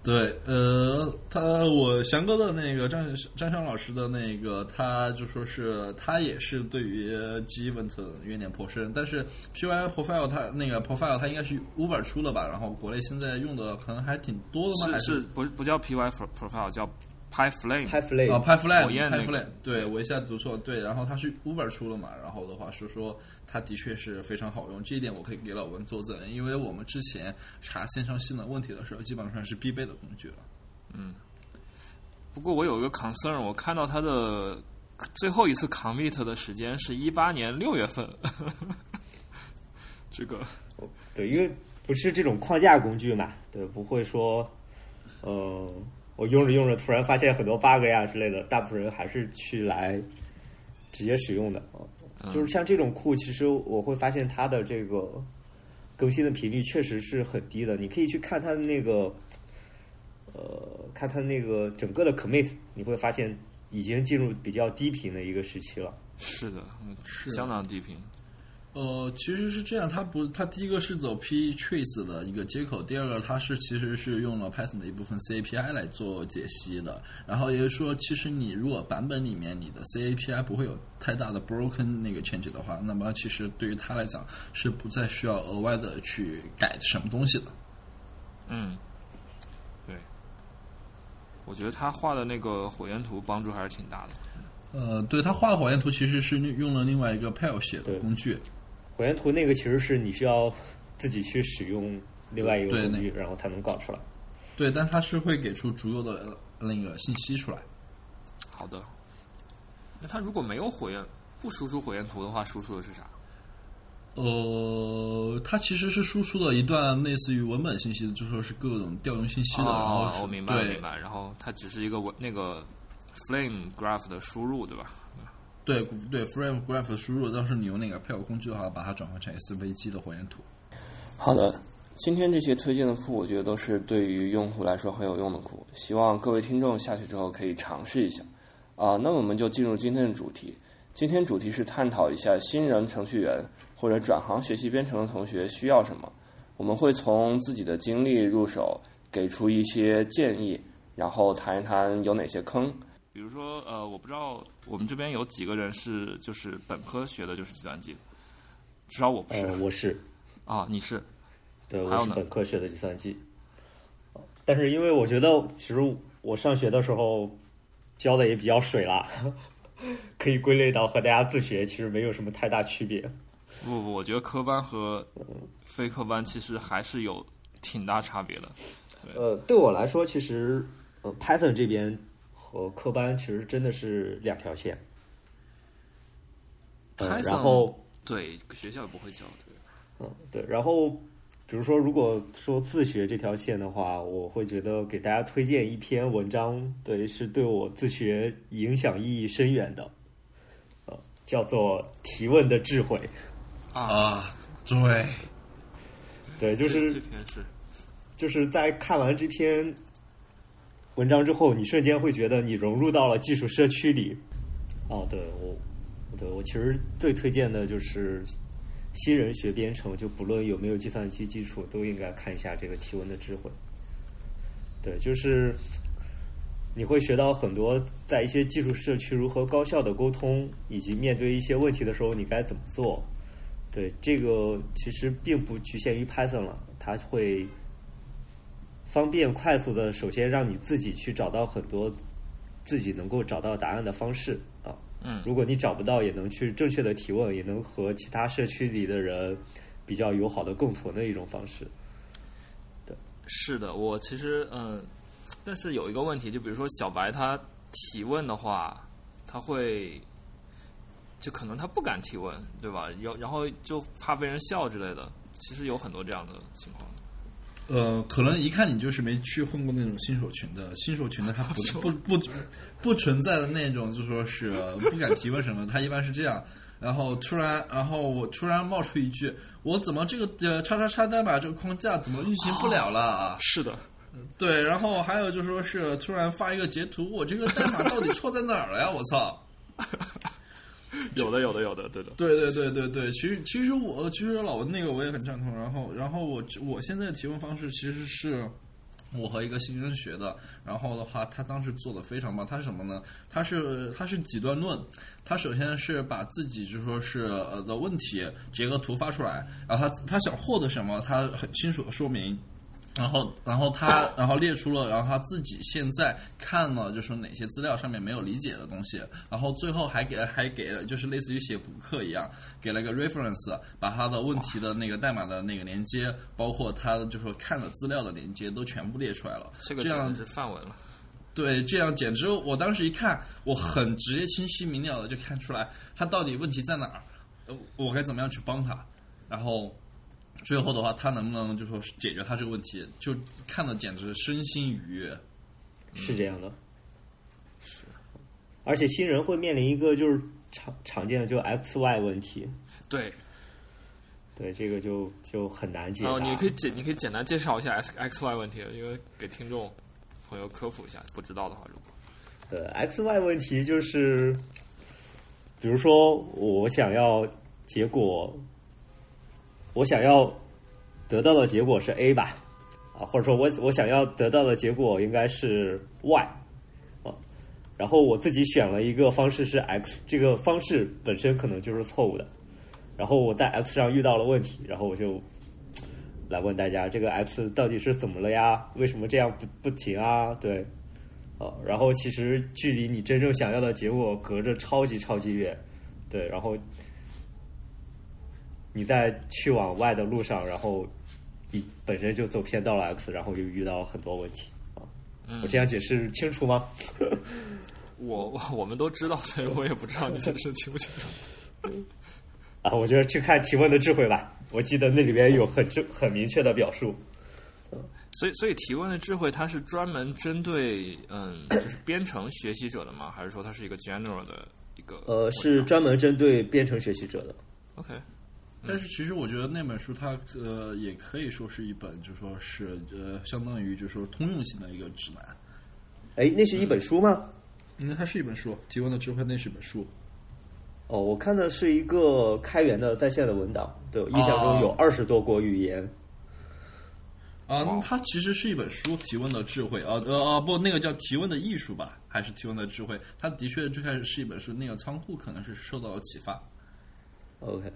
对，呃，他我翔哥的那个张张翔老师的那个，他就说是他也是对于 G event 怨念颇深，但是 PY profile 他那个 profile 他应该是 Uber 出了吧？然后国内现在用的可能还挺多的嘛，还是是不不叫 PY pro- profile，叫 PyFlame。啊 p y f l a 火 m 焰 p 那 y f 个 l a m 对我一下子读错，对，然后它是 Uber 出了嘛，然后的话是说它的确是非常好用，这一点我可以给老文作证，因为我们之前查线上性能问题的时候，基本上是必备的工具了。嗯不过我有一个 concern，我看到它的最后一次 commit 的时间是一八年六月份。这个对，因为不是这种框架工具嘛，对，不会说，呃，我用着用着突然发现很多 bug 呀之类的，大部分人还是去来直接使用的啊。就是像这种库，其实我会发现它的这个更新的频率确实是很低的。你可以去看它的那个，呃，看它那个整个的 commit，你会发现已经进入比较低频的一个时期了。是的，嗯是相当低频。呃，其实是这样，它不，它第一个是走 p trace 的一个接口，第二个它是其实是用了 Python 的一部分 C API 来做解析的。然后也就是说，其实你如果版本里面你的 C API 不会有太大的 broken 那个 change 的话，那么其实对于它来讲是不再需要额外的去改什么东西的。嗯，对，我觉得他画的那个火焰图帮助还是挺大的。呃，对，他画的火焰图其实是用了另外一个 Pale 写的工具。火焰图那个其实是你需要自己去使用另外一个工具，然后才能搞出来。对，但它是会给出足够的那个信息出来。好的，那它如果没有火焰，不输出火焰图的话，输出的是啥？呃，它其实是输出的一段类似于文本信息的，就说是各种调用信息的，然后哦，我明白明白。然后它只是一个文那个 Flame Graph 的输入，对吧？对对 frame graph 输入，到时候你用那个 p a l 工具的话，把它转换成 SVG 的火焰图。好的，今天这些推荐的库，我觉得都是对于用户来说很有用的库，希望各位听众下去之后可以尝试一下。啊，那我们就进入今天的主题。今天主题是探讨一下新人程序员或者转行学习编程的同学需要什么。我们会从自己的经历入手，给出一些建议，然后谈一谈有哪些坑。比如说，呃，我不知道我们这边有几个人是就是本科学的就是计算机，至少我不是、呃，我是，啊，你是对，我是本科学的计算机。但是因为我觉得，其实我上学的时候，教的也比较水啦，可以归类到和大家自学其实没有什么太大区别。不不，我觉得科班和非科班其实还是有挺大差别的。呃，对我来说，其实呃，Python 这边和科班其实真的是两条线。呃然后对学校不会教，对，嗯，对，然后比如说，如果说自学这条线的话，我会觉得给大家推荐一篇文章，对，是对我自学影响意义深远的，呃，叫做《提问的智慧》。啊，对，对，就这是这篇是就是在看完这篇文章之后，你瞬间会觉得你融入到了技术社区里。哦，对我，对我其实最推荐的就是新人学编程，就不论有没有计算机基础，都应该看一下这个提问的智慧。对，就是你会学到很多在一些技术社区如何高效的沟通，以及面对一些问题的时候你该怎么做。对，这个其实并不局限于 Python 了，它会方便快速的，首先让你自己去找到很多自己能够找到答案的方式啊。嗯如果你找不到，也能去正确的提问，也能和其他社区里的人比较友好的共存的一种方式。对是的，我其实嗯、但是有一个问题，就比如说小白他提问的话，他会就可能他不敢提问，对吧？有然后就怕被人笑之类的，其实有很多这样的情况。呃，可能一看你就是没去混过那种新手群的，新手群的他不 不不不存在的那种，就说是不敢提问什么，他一般是这样。然后突然，然后我突然冒出一句：“我怎么这个呃叉叉叉代码这个框架怎么运行不了了啊？” 是的，对，然后还有就说是突然发一个截图，我这个代码到底错在哪儿了呀？我操！有的有的有的，对的。对对对对对，其实其实我其实老文那个我也很赞同。然后然后我我现在的提问方式其实是我和一个新人学的，然后的话他当时做的非常棒。他是什么呢？他是他是几段论。他首先是把自己就说是呃的问题截个图发出来，然后他他想获得什么，他很清楚的说明。然后，然后他，然后列出了，然后他自己现在看了，就是哪些资料上面没有理解的东西，然后最后还给还给了，就是类似于写补课一样，给了个 reference，把他的问题的那个代码的那个连接，包括他的就是说看的资料的连接都全部列出来了。这个这样简直是范文了。对，这样简直，我当时一看，我很直接、清晰明了的就看出来他到底问题在哪儿，呃我该怎么样去帮他，然后最后的话，他能不能就说是解决他这个问题，就看的简直身心愉悦。是这样的。是。而且新人会面临一个就是常常见的就 X Y 问题，对，对这个就就很难解答。然后你可以简你可以简单介绍一下 X X Y 问题，因为给听众朋友科普一下，不知道的话，如果呃，X Y 问题就是，比如说我想要结果，我想要得到的结果是 A 吧，啊，或者说我我想要得到的结果应该是 Y，啊，然后我自己选了一个方式是 X，这个方式本身可能就是错误的，然后我在 X 上遇到了问题，然后我就来问大家，这个 X 到底是怎么了呀？为什么这样不不停啊？对。哦，然后其实距离你真正想要的结果隔着超级超级远，对，然后你在去往外的路上，然后你本身就走偏到了 X，然后又遇到很多问题啊。我这样解释清楚吗？我我我们都知道，所以我也不知道你解释清不清楚。啊，我觉得去看提问的智慧吧，我记得那里边有很正很明确的表述。所以，所以提问的智慧，它是专门针对嗯，就是编程学习者的吗？还是说它是一个 general 的一个？呃，是专门针对编程学习者的。OK，但是其实我觉得那本书它呃也可以说是一本，就说是呃相当于就是说通用性的一个指南。哎，那是一本书吗？那它是一本书，《提问的智慧》那是一本书。哦，我看的是一个开源的在线的文档，对，我印象中有二十多国语言。啊，那它其实是一本书，《提问的智慧》啊，呃啊，不，那个叫《提问的艺术》吧，还是《提问的智慧》？它的确最开始是一本书，那个仓库可能是受到了启发。OK，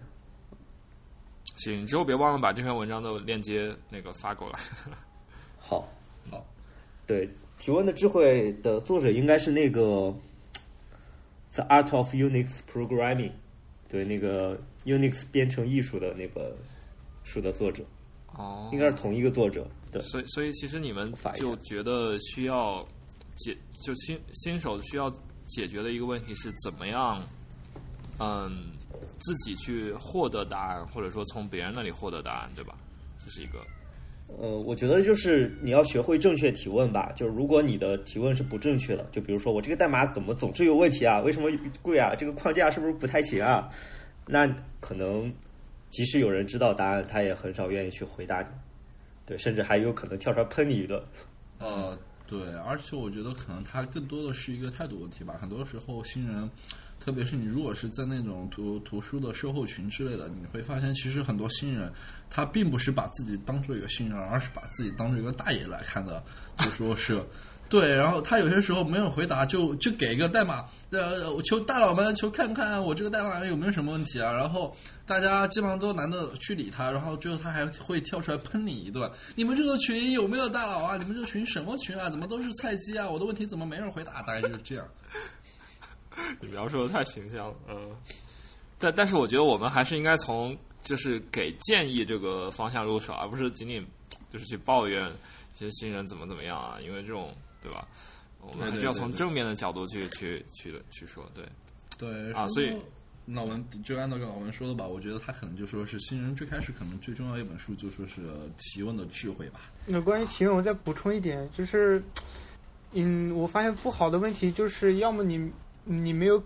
行，你之后别忘了把这篇文章的链接那个发过来。好，好，对，提问的智慧的作者应该是那个《The Art of Unix Programming》，对，那个 Unix 编程艺术的那本书的作者，哦，应该是同一个作者。对，所以所以其实你们就觉得需要解，就新新手需要解决的一个问题是怎么样，嗯，自己去获得答案，或者说从别人那里获得答案，对吧？这是一个呃，我觉得就是你要学会正确提问吧。就是如果你的提问是不正确的，就比如说我这个代码怎么总是有问题啊？为什么贵啊？这个框架是不是不太行啊？那可能即使有人知道答案，他也很少愿意去回答你。对，甚至还有可能跳出来喷你一顿。呃，对，而且我觉得可能他更多的是一个态度问题吧。很多时候新人，特别是你如果是在那种图图书的售后群之类的，你会发现其实很多新人他并不是把自己当做一个新人，而是把自己当做一个大爷来看的，就说是。对，然后他有些时候没有回答，就就给一个代码，呃，求大佬们求看看我这个代码有没有什么问题啊？然后大家基本上都懒得去理他，然后最后他还会跳出来喷你一顿。你们这个群有没有大佬啊？你们这群什么群啊？怎么都是菜鸡啊？我的问题怎么没人回答？大概就是这样。你描述的太形象了，嗯。但但是我觉得我们还是应该从就是给建议这个方向入手，而不是仅仅就是去抱怨一些新人怎么怎么样啊，因为这种对吧？我们还是要从正面的角度去去去去说，对。对啊所以那我们就按照老文说的吧，我觉得他可能就说是新人最开始可能最重要一本书就说是提问的智慧吧。那关于提问，我再补充一点，就是，嗯，我发现不好的问题就是，要么你你没有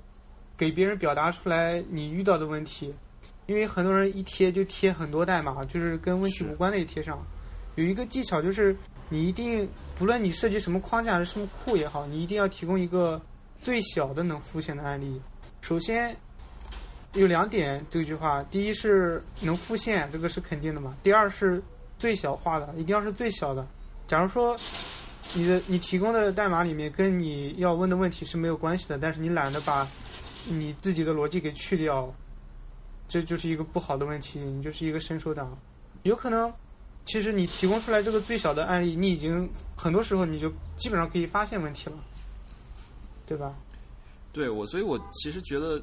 给别人表达出来你遇到的问题，因为很多人一贴就贴很多代码，就是跟问题无关的也贴上。有一个技巧就是，你一定不论你设计什么框架是、什么库也好，你一定要提供一个最小的能复现的案例。首先有两点，这句话，第一是能复现，这个是肯定的嘛。第二是最小化的，一定要是最小的。假如说你的你提供的代码里面跟你要问的问题是没有关系的，但是你懒得把你自己的逻辑给去掉，这就是一个不好的问题，你就是一个伸手党。有可能，其实你提供出来这个最小的案例，你已经很多时候你就基本上可以发现问题了，对吧？对我，所以我其实觉得，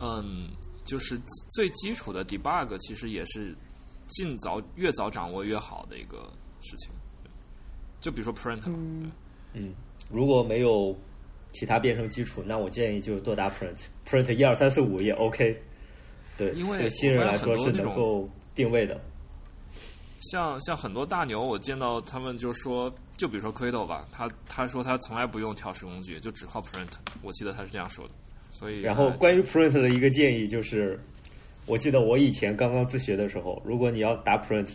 嗯，就是最基础的 debug 其实也是尽早越早掌握越好的一个事情。就比如说 print，嗯，嗯，如果没有其他编程基础，那我建议就多打 print，print 一二三四五也 OK。对，因为对新人来说是能够定位的。像像很多大牛，我见到他们就说，就比如说 Credo 吧，他他说他从来不用调试工具，就只靠 print。我记得他是这样说的。所以，然后关于 print 的一个建议就是，我记得我以前刚刚自学的时候，如果你要打 print，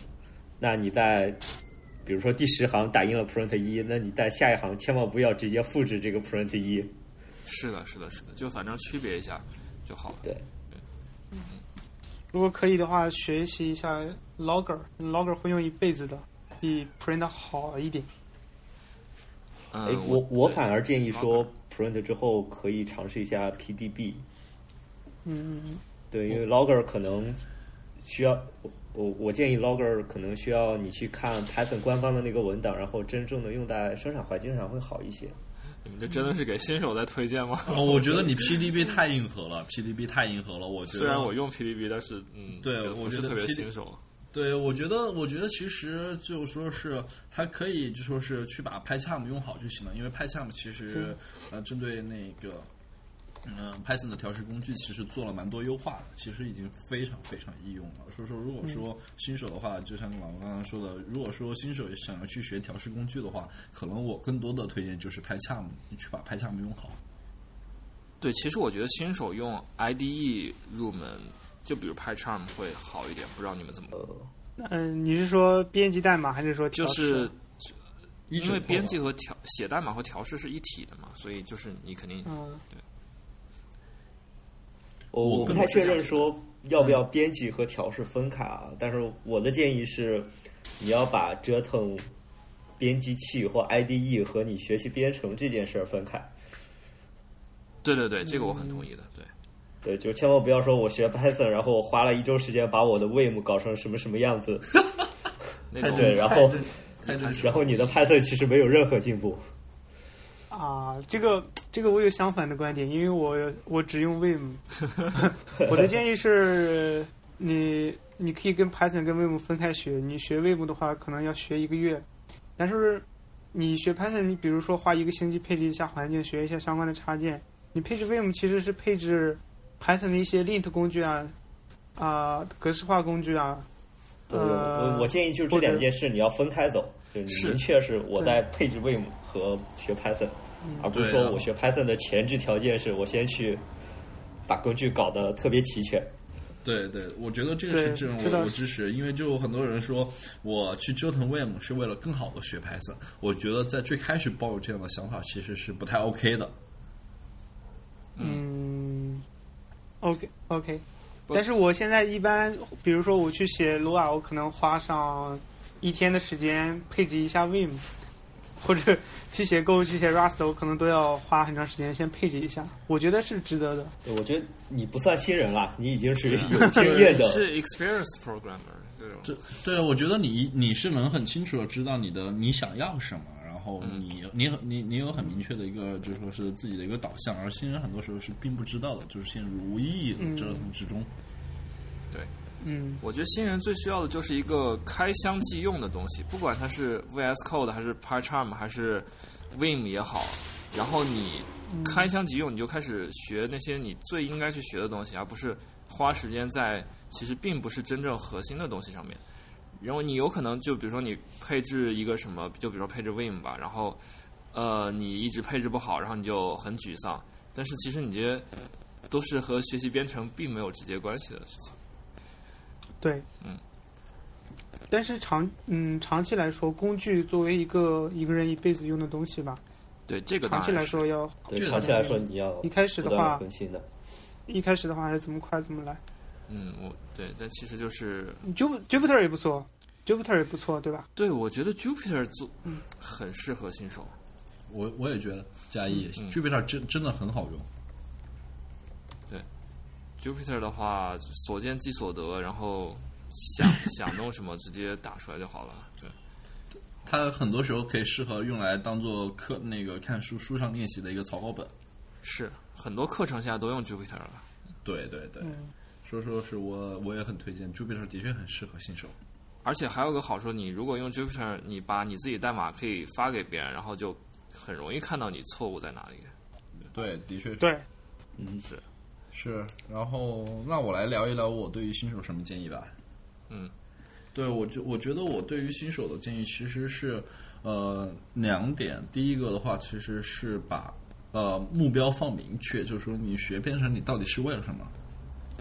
那你在比如说第十行打印了 print 一，那你在下一行千万不要直接复制这个 print 一。是的，是的，是的，就反正区别一下就好了。对，如果可以的话，学习一下 Logger，Logger 会用一辈子的，比 Print 好一点。嗯，哎，我我反而建议说 print 之后可以尝试一下 PDB。嗯，对，因为 logger 可能需要我我我建议 logger 可能需要你去看 Python 官方的那个文档，然后真正的用在生产环境上会好一些。你们这真的是给新手在推荐吗？哦，我觉得你 PDB 太硬核了，PDB 太硬核了。我觉得虽然我用 PDB，但是嗯，对我觉得不是特别新手。对，我觉得，我觉得其实就说是它可以就说是去把 PyCharm 用好就行了，因为 PyCharm 其实呃针对那个嗯、Python 的调试工具其实做了蛮多优化的，其实已经非常非常易用了。所以说，如果说新手的话，就像老王刚刚说的，如果说新手想要去学调试工具的话，可能我更多的推荐就是 PyCharm，你去把 PyCharm 用好。对，其实我觉得新手用 IDE 入门，就比如 PyCharm 会好一点，不知道你们怎么？嗯，你是说编辑代码还是说调就试是因为编辑和调写代码和调试是一体的嘛，所以就是你肯定嗯，我我我不太确认说要不要编辑和调试分开啊，但是我的建议是，你要把折腾编辑器或 IDE 和你学习编程这件事儿分开。对对对，这个我很同意的。对，对，就千万不要说我学 Python，然后我花了一周时间把我的 Vim 搞成什么什么样子，那种对，然后然后你的 Python 其实没有任何进步。啊，这个这个我有相反的观点，因为我我只用 Vim。我的建议是，你你可以跟 Python 跟 Vim 分开学。你学 Vim 的话，可能要学一个月，但是你学 Python，你比如说花一个星期配置一下环境，学一下相关的插件。你配置 Vim 其实是配置 Python 的一些 lint 工具啊啊格式化工具啊。对，我建议就是这两件事你要分开走，就是明确是我在配置 Vim 和学 Python，而不是说我学 Python 的前置条件是我先去把工具搞得特别齐全。对对，我觉得这个是对这种我我支持，因为就有很多人说我去折腾 Vim 是为了更好的学 Python，我觉得在最开始抱有这样的想法其实是不太 OK 的。嗯，OK OK，但是我现在一般，比如说我去写 Lua，我可能花上一天的时间配置一下 Vim，或者去写 Go、去写 Rust，我可能都要花很长时间先配置一下，我觉得是值得的。对我觉得你不算新人了，你已经是有经验的。是 experienced programmer 这种。这对，我觉得你你是能很清楚的知道你的你想要什么，然后你、你很你你有很明确的一个就是说是自己的一个导向，而新人很多时候是并不知道的，就是陷入无意义的折腾之中。嗯我觉得新人最需要的就是一个开箱即用的东西，不管它是 VS Code 还是 PyCharm 还是 Vim 也好，然后你开箱即用，你就开始学那些你最应该去学的东西，而不是花时间在其实并不是真正核心的东西上面。然后你有可能就比如说你配置一个什么，就比如说配置 Vim 吧，然后呃你一直配置不好，然后你就很沮丧。但是其实你这些都是和学习编程并没有直接关系的事情。对，嗯。但是长嗯长期来说，工具作为一个一个人一辈子用的东西吧，对这个长期。来说要对，长期来说你要一开始的话更新的。一开始的话还是怎么快怎么来。嗯，我对，但其实就是 Jupyter 也不错，Jupiter 也不错，对吧？对我觉得 Jupiter 做嗯很适合新手。我我也觉得加一嗯 Jupiter 真真的很好用。Jupyter 的话，所见即所得，然后想 想弄什么直接打出来就好了。对，它很多时候可以适合用来当做课那个看书书上练习的一个草稿本。是很多课程现在都用 Jupyter 了。对对对，嗯所以说是我我也很推荐 Jupyter，的确很适合新手。而且还有个好处，你如果用 Jupyter，你把你自己代码可以发给别人，然后就很容易看到你错误在哪里。对，的确是对，嗯，是，是。然后那我来聊一聊我对于新手什么建议吧。嗯，对我觉我觉得我对于新手的建议其实是呃两点。第一个的话，其实是把呃目标放明确，就是说你学编程你到底是为了什么。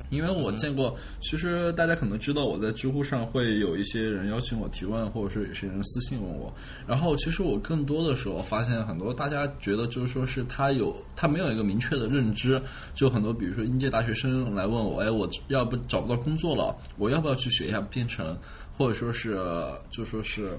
因为我见过，其实大家可能知道，我在知乎上会有一些人邀请我提问，或者是有些人私信问我。然后，其实我更多的时候发现，很多大家觉得就是说是他有他没有一个明确的认知，就很多比如说应届大学生来问我，哎，我要不找不到工作了，我要不要去学一下编程，或者说是就说是。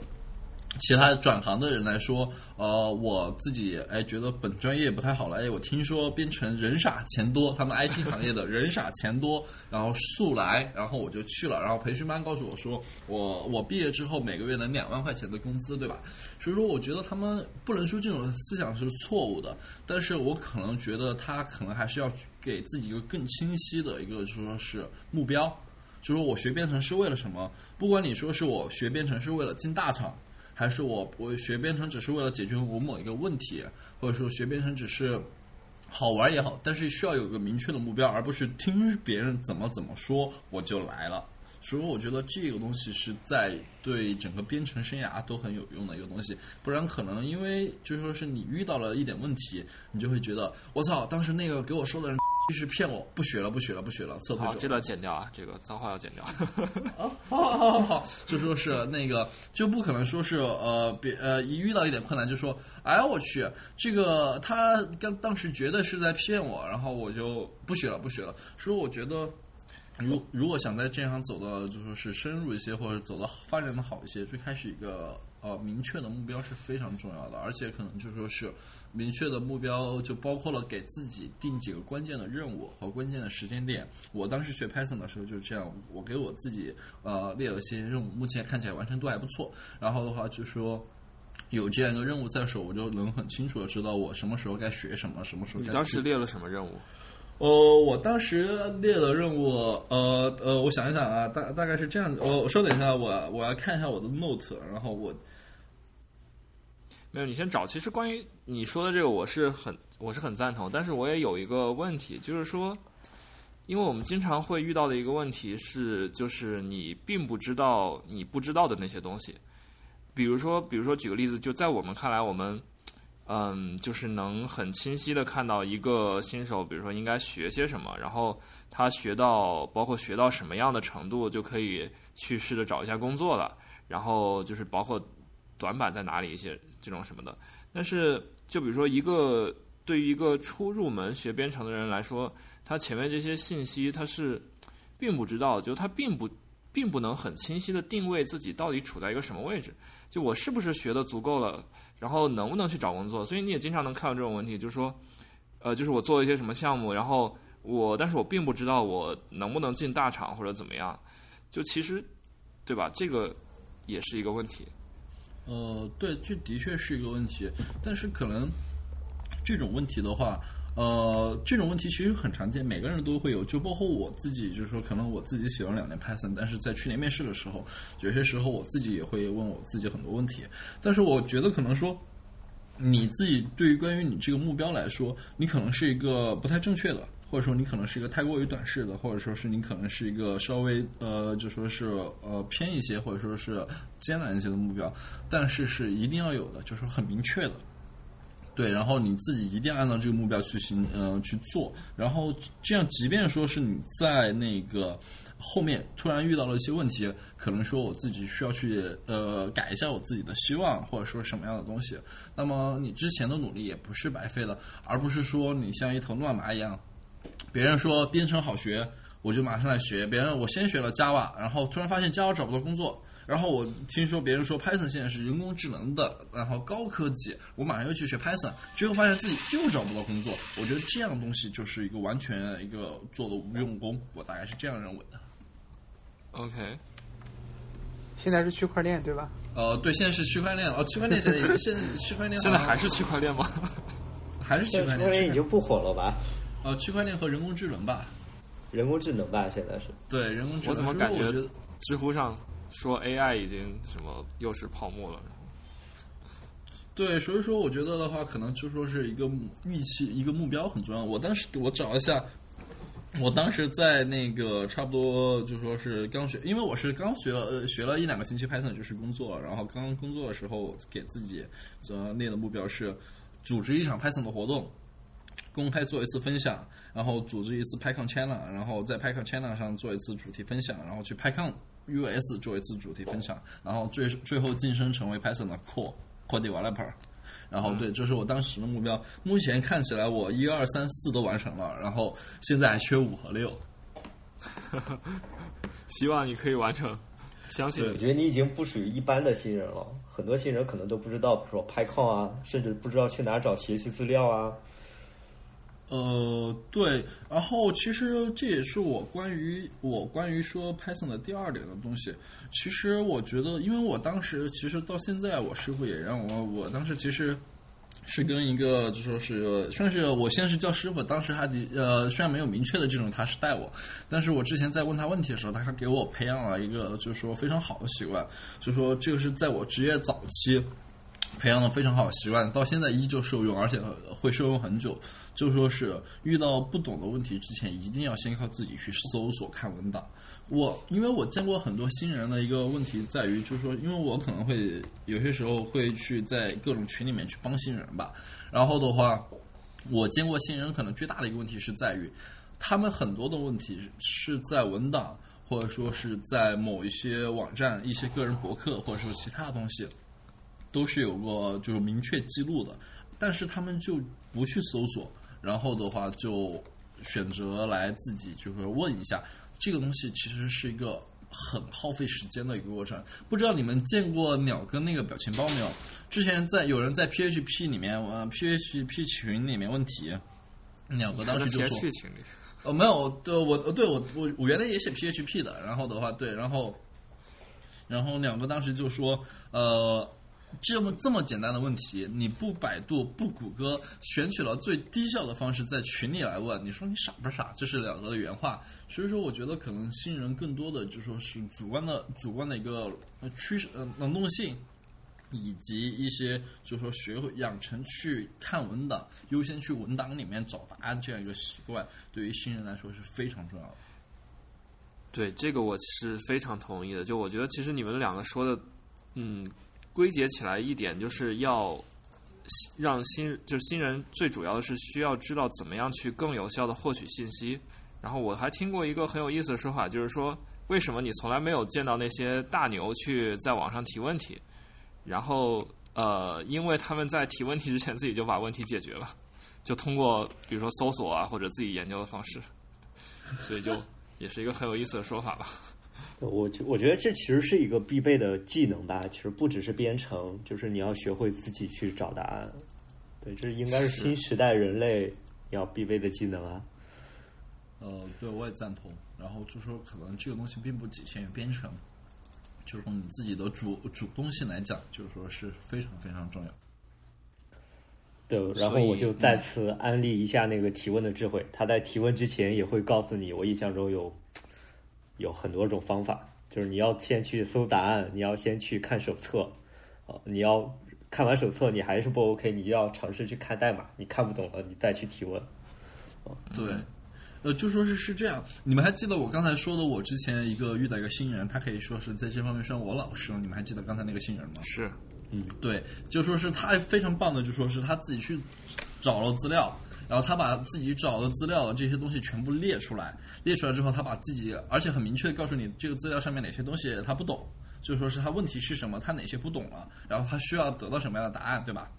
其他转行的人来说，呃，我自己哎觉得本专业不太好了，哎，我听说编程人傻钱多，他们 IT 行业的人傻钱多，然后速来，然后我就去了，然后培训班告诉我说，我我毕业之后每个月能两万块钱的工资，对吧？所以说，我觉得他们不能说这种思想是错误的，但是我可能觉得他可能还是要给自己一个更清晰的一个，就说是目标，就说我学编程是为了什么？不管你说是我学编程是为了进大厂。还是我我学编程只是为了解决我某一个问题，或者说学编程只是好玩也好，但是需要有个明确的目标，而不是听别人怎么怎么说我就来了。所以我觉得这个东西是在对整个编程生涯都很有用的一个东西，不然可能因为就说是你遇到了一点问题，你就会觉得我操，当时那个给我说的人是骗我，不学了不学了不学了，撤退好，这段剪掉啊，这个脏话要剪掉。好好好好好，就说是那个，就不可能说是呃别呃一遇到一点困难就说，哎呀我去，这个他刚当时觉得是在骗我，然后我就不学了不学了。所以我觉得，如如果想在这行走的就说是深入一些，或者走的发展的好一些，最开始一个呃明确的目标是非常重要的，而且可能就说是。明确的目标就包括了给自己定几个关键的任务和关键的时间点。我当时学 Python 的时候就是这样，我给我自己呃列了些任务，目前看起来完成度还不错。然后的话就说，有这样一个任务在手，我就能很清楚的知道我什么时候该学什么，什么时候你该去当时列了什么任务？呃，我当时列的任务，呃呃，我想一想啊，大大概是这样子。我我稍等一下，我我要看一下我的 note，然后我没有，你先找。其实关于你说的这个，我是很我是很赞同，但是我也有一个问题，就是说，因为我们经常会遇到的一个问题是，就是你并不知道你不知道的那些东西。比如说，比如说举个例子，就在我们看来，我们嗯，就是能很清晰的看到一个新手，比如说应该学些什么，然后他学到包括学到什么样的程度，就可以去试着找一下工作了。然后就是包括短板在哪里一些这种什么的。但是就比如说一个对于一个初入门学编程的人来说，他前面这些信息他是并不知道，就他并不并不能很清晰的定位自己到底处在一个什么位置。就我是不是学的足够了，然后能不能去找工作？所以你也经常能看到这种问题，就是说，呃，就是我做一些什么项目，然后我，但是我并不知道我能不能进大厂或者怎么样。就其实，对吧？这个也是一个问题。呃，对，这的确是一个问题，但是可能这种问题的话，呃，这种问题其实很常见，每个人都会有，就包括我自己，就是说，可能我自己写了两年 Python，但是在去年面试的时候，有些时候我自己也会问我自己很多问题，但是我觉得可能说。你自己对于关于你这个目标来说，你可能是一个不太正确的，或者说你可能是一个太过于短视的，或者说是你可能是一个稍微呃就说是呃偏一些，或者说是艰难一些的目标，但是是一定要有的，就是很明确的。对，然后你自己一定要按照这个目标去行，呃，去做。然后这样，即便说是你在那个后面突然遇到了一些问题，可能说我自己需要去呃改一下我自己的希望，或者说什么样的东西，那么你之前的努力也不是白费的，而不是说你像一头乱麻一样，别人说编程好学，我就马上来学；别人我先学了 Java，然后突然发现 Java 找不到工作。然后我听说别人说 Python 现在是人工智能的，然后高科技，我马上又去学 Python，结果发现自己又找不到工作。我觉得这样东西就是一个完全一个做的无用功，我大概是这样认为的。OK，现在是区块链对吧？呃，对，现在是区块链哦，区块链现在也现在区块链现在还是区块链吗？还是区块区块链已？经不火了吧？呃，区块链和人工智能吧？人工智能吧，现在是。对，人工智能。我怎么感觉所以我觉得知乎上说 AI 已经什么又是泡沫了？对，所以说我觉得的话，可能就说是一个预期，一个目标很重要。我当时我找一下，我当时在那个差不多就说是刚学，因为我是刚学了呃学了一两个星期 Python 就是工作，然后刚刚工作的时候给自己呃列的目标是组织一场 Python 的活动。公开做一次分享，然后组织一次 PyCon Channel，然后在 PyCon Channel 上做一次主题分享，然后去 PyCon US 做一次主题分享，然后最最后晋升成为 Python 的 Core Core Developer。然后对，这是我当时的目标。目前看起来我一二三四都完成了，然后现在还缺五和六。希望你可以完成，相信我。觉得你已经不属于一般的新人了，很多新人可能都不知道，比如说 PyCon 啊，甚至不知道去哪找学习资料啊。呃，对，然后其实这也是我关于我关于说 Python 的第二点的东西。其实我觉得，因为我当时其实到现在，我师傅也让我，我当时其实是跟一个就说是算是我现在是叫师傅，当时他的呃虽然没有明确的这种他是带我，但是我之前在问他问题的时候，他还给我培养了一个就是说非常好的习惯，就说这个是在我职业早期。培养的非常好习惯，到现在依旧受用，而且会受用很久。就说是遇到不懂的问题之前，一定要先靠自己去搜索看文档。我因为我见过很多新人的一个问题在于，就是说，因为我可能会有些时候会去在各种群里面去帮新人吧。然后的话，我见过新人可能最大的一个问题是在于，他们很多的问题是在文档，或者说是在某一些网站、一些个人博客，或者说其他的东西。都是有个就是明确记录的，但是他们就不去搜索，然后的话就选择来自己就是问一下，这个东西其实是一个很耗费时间的一个过程。不知道你们见过鸟哥那个表情包没有？之前在有人在 PHP 里面呃 PHP 群里面问题，鸟哥当时就说哦没有，对我对我我我原来也写 PHP 的，然后的话对，然后然后两个当时就说呃。这么这么简单的问题，你不百度不谷歌，选取了最低效的方式在群里来问，你说你傻不傻？这是两个的原话。所以说，我觉得可能新人更多的就说是主观的主观的一个趋势呃能动性。以及一些，就是说学会养成去看文档，优先去文档里面找答案这样一个习惯，对于新人来说是非常重要的。对这个我是非常同意的。就我觉得，其实你们两个说的，嗯，归结起来一点就是要让新就是新人最主要的是需要知道怎么样去更有效的获取信息。然后我还听过一个很有意思的说法，就是说为什么你从来没有见到那些大牛去在网上提问题？然后，呃，因为他们在提问题之前自己就把问题解决了，就通过比如说搜索啊或者自己研究的方式，所以就也是一个很有意思的说法吧。我我觉得这其实是一个必备的技能吧，其实不只是编程，就是你要学会自己去找答案。对，这应该是新时代人类要必备的技能啊。呃，对，我也赞同。然后就说，可能这个东西并不仅限于编程。就是从你自己的主主动性来讲，就是说是非常非常重要。对，然后我就再次安利一下那个提问的智慧，他在提问之前也会告诉你，我印象中有有很多种方法，就是你要先去搜答案，你要先去看手册，啊，你要看完手册你还是不 OK，你就要尝试去看代码，你看不懂了你再去提问。对。呃，就说是是这样，你们还记得我刚才说的，我之前一个遇到一个新人，他可以说是在这方面算我老师了。你们还记得刚才那个新人吗？是，嗯，对，就说是他非常棒的，就说是他自己去找了资料，然后他把自己找的资料这些东西全部列出来，列出来之后，他把自己，而且很明确的告诉你这个资料上面哪些东西他不懂，就说是他问题是什么，他哪些不懂了，然后他需要得到什么样的答案，对吧？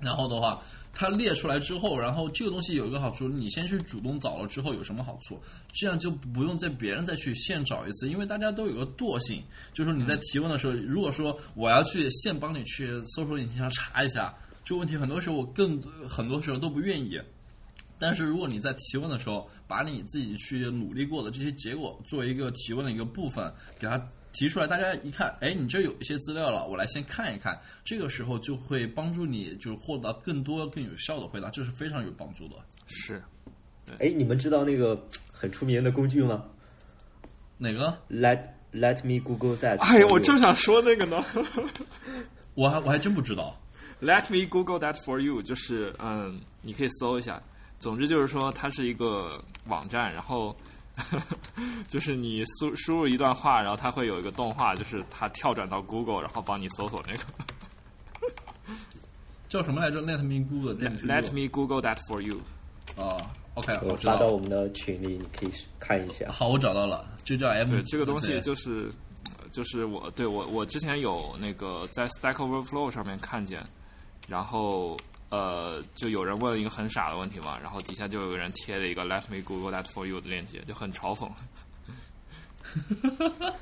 然后的话。他列出来之后，然后这个东西有一个好处，你先去主动找了之后有什么好处？这样就不用在别人再去现找一次，因为大家都有个惰性，就是说你在提问的时候，如果说我要去现帮你去搜索引擎上查一下这个问题，很多时候我更很多时候都不愿意。但是如果你在提问的时候，把你自己去努力过的这些结果作为一个提问的一个部分，给它。提出来，大家一看，哎，你这有一些资料了，我来先看一看。这个时候就会帮助你，就是获得更多、更有效的回答，这是非常有帮助的。是，哎，你们知道那个很出名的工具吗？哪个？Let Let me Google that。哎呀，我正想说那个呢。我还我还真不知道。Let me Google that for you，就是嗯，你可以搜一下。总之就是说，它是一个网站，然后。就是你输输入一段话，然后它会有一个动画，就是它跳转到 Google，然后帮你搜索那个 叫什么来着？Let me Google that Let me Google that for you。啊，OK，我发到我们的群里，你可以看一下。好，我找到了，就叫 M。对，这个东西就是就是我对我我之前有那个在 Stack Overflow 上面看见，然后。呃，就有人问了一个很傻的问题嘛，然后底下就有个人贴了一个 “Let me Google that for you” 的链接，就很嘲讽。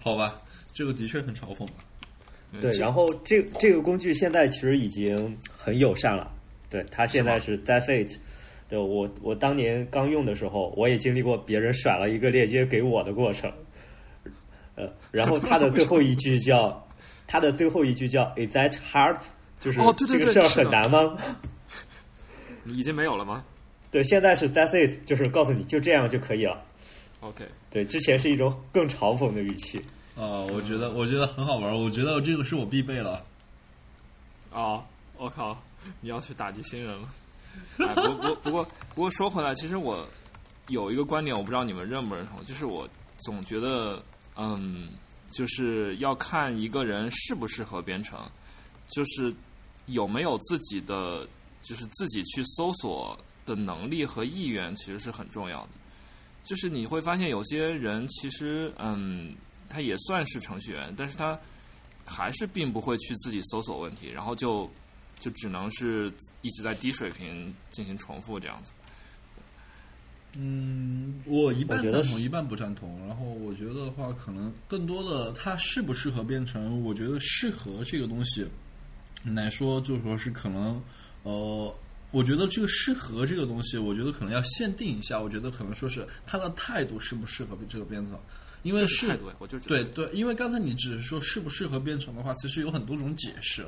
好吧，这个的确很嘲讽。对，然后这这个工具现在其实已经很友善了。对，它现在是 That's it。对我我当年刚用的时候，我也经历过别人甩了一个链接给我的过程。呃，然后它的最后一句叫，它的最后一句叫 “Is that hard？” 就是哦，对对对，这个事儿很难吗？已经没有了吗？对，现在是 That's it，就是告诉你就这样就可以了。OK，对，之前是一种更嘲讽的语气。啊，我觉得我觉得很好玩，我觉得这个是我必备了。啊，我靠，你要去打击新人了。不不不过不过说回来，其实我有一个观点，我不知道你们认不认同，就是我总觉得，嗯，就是要看一个人适不适合编程，就是。有没有自己的，就是自己去搜索的能力和意愿，其实是很重要的。就是你会发现，有些人其实，嗯，他也算是程序员，但是他还是并不会去自己搜索问题，然后就就只能是一直在低水平进行重复这样子。嗯，我一半赞同，一半不赞同。然后我觉得的话，可能更多的他适不适合编程，我觉得适合这个东西。来说，就说是可能，呃，我觉得这个适合这个东西，我觉得可能要限定一下。我觉得可能说是他的态度适不适合这个编程。因为是这是态度，我就觉得对对，因为刚才你只是说适不适合编程的话，其实有很多种解释。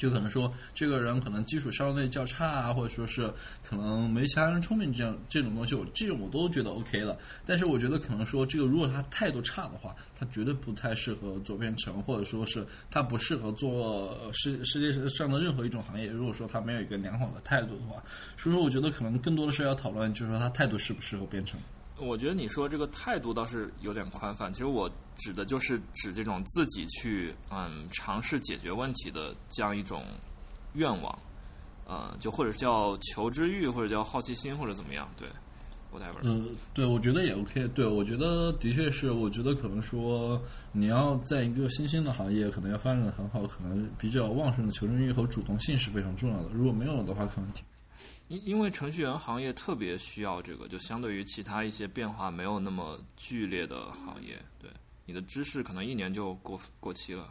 就可能说这个人可能基础稍微较差啊，或者说是可能没其他人聪明这样这种东西，我这种我都觉得 OK 了。但是我觉得可能说这个如果他态度差的话，他绝对不太适合做编程，或者说是他不适合做世世界上的任何一种行业。如果说他没有一个良好的态度的话，所以说我觉得可能更多的是要讨论，就是说他态度适不适合编程。我觉得你说这个态度倒是有点宽泛，其实我指的就是指这种自己去嗯尝试解决问题的这样一种愿望，呃，就或者叫求知欲，或者叫好奇心，或者怎么样，对，whatever。呃，对，我觉得也 OK。对，我觉得的确是，我觉得可能说你要在一个新兴的行业，可能要发展的很好，可能比较旺盛的求生欲和主动性是非常重要的。如果没有的话，可能挺因因为程序员行业特别需要这个，就相对于其他一些变化没有那么剧烈的行业，对你的知识可能一年就过过期了。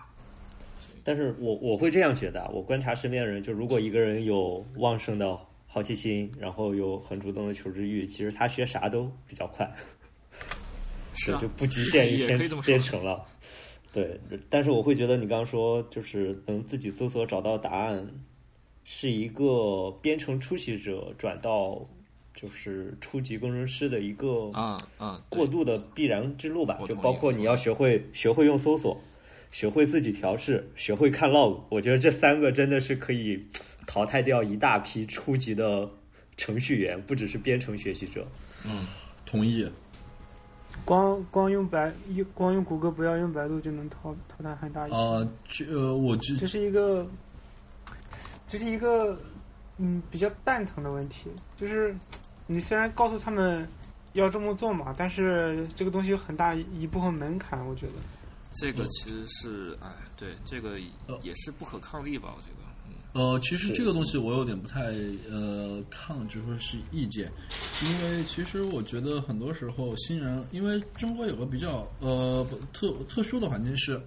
但是我我会这样觉得啊，我观察身边的人，就如果一个人有旺盛的好奇心，然后有很主动的求知欲，其实他学啥都比较快，是啊就，不局限于也可以这么说编程了。对，但是我会觉得你刚刚说就是能自己搜索找到答案，是一个编程初级者转到就是初级工程师的一个啊啊，过渡的必然之路吧，就包括你要学会学会用搜索，学会自己调试，学会看 log。我觉得这三个真的是可以淘汰掉一大批初级的程序员，不只是编程学习者。嗯同意。光光用百用光用谷歌，不要用百度就能淘淘汰很大一批。呃，这呃，我这这是一个，这是一个嗯比较蛋疼的问题，就是你虽然告诉他们要这么做嘛，但是这个东西有很大一部分门槛，我觉得。这个其实是哎，对，这个呃也是不可抗力吧？我觉得，嗯，呃，其实这个东西我有点不太呃抗，就说是意见，因为其实我觉得很多时候新人，因为中国有个比较呃不特特殊的环境是，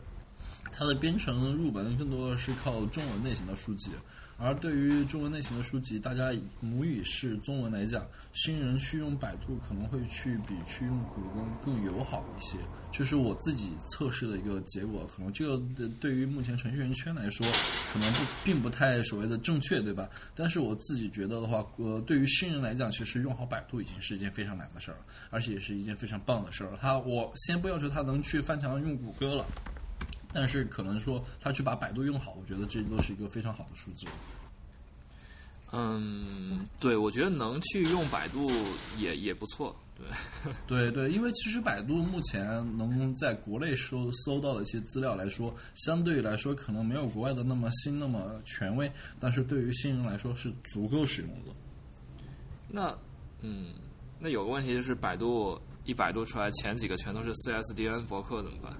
它的编程入门更多的是靠中文类型的书籍，而对于中文类型的书籍，大家母语是中文来讲，新人去用百度可能会去比去用谷歌更友好一些，这是我自己测试的一个结果。可能这个对于目前程序员圈来说，可能不并不太所谓的正确，对吧？但是我自己觉得的话，呃，对于新人来讲，其实用好百度已经是一件非常难的事儿了，而且也是一件非常棒的事儿了。他我先不要求他能去翻墙用谷歌了。但是可能说他去把百度用好，我觉得这都是一个非常好的数字。嗯，对，我觉得能去用百度也也不错，对，对对，因为其实百度目前能在国内搜搜到的一些资料来说，相对于来说可能没有国外的那么新那么权威，但是对于新人来说是足够使用的。那嗯，那有个问题就是百度一百度出来前几个全都是 CSDN 博客怎么办？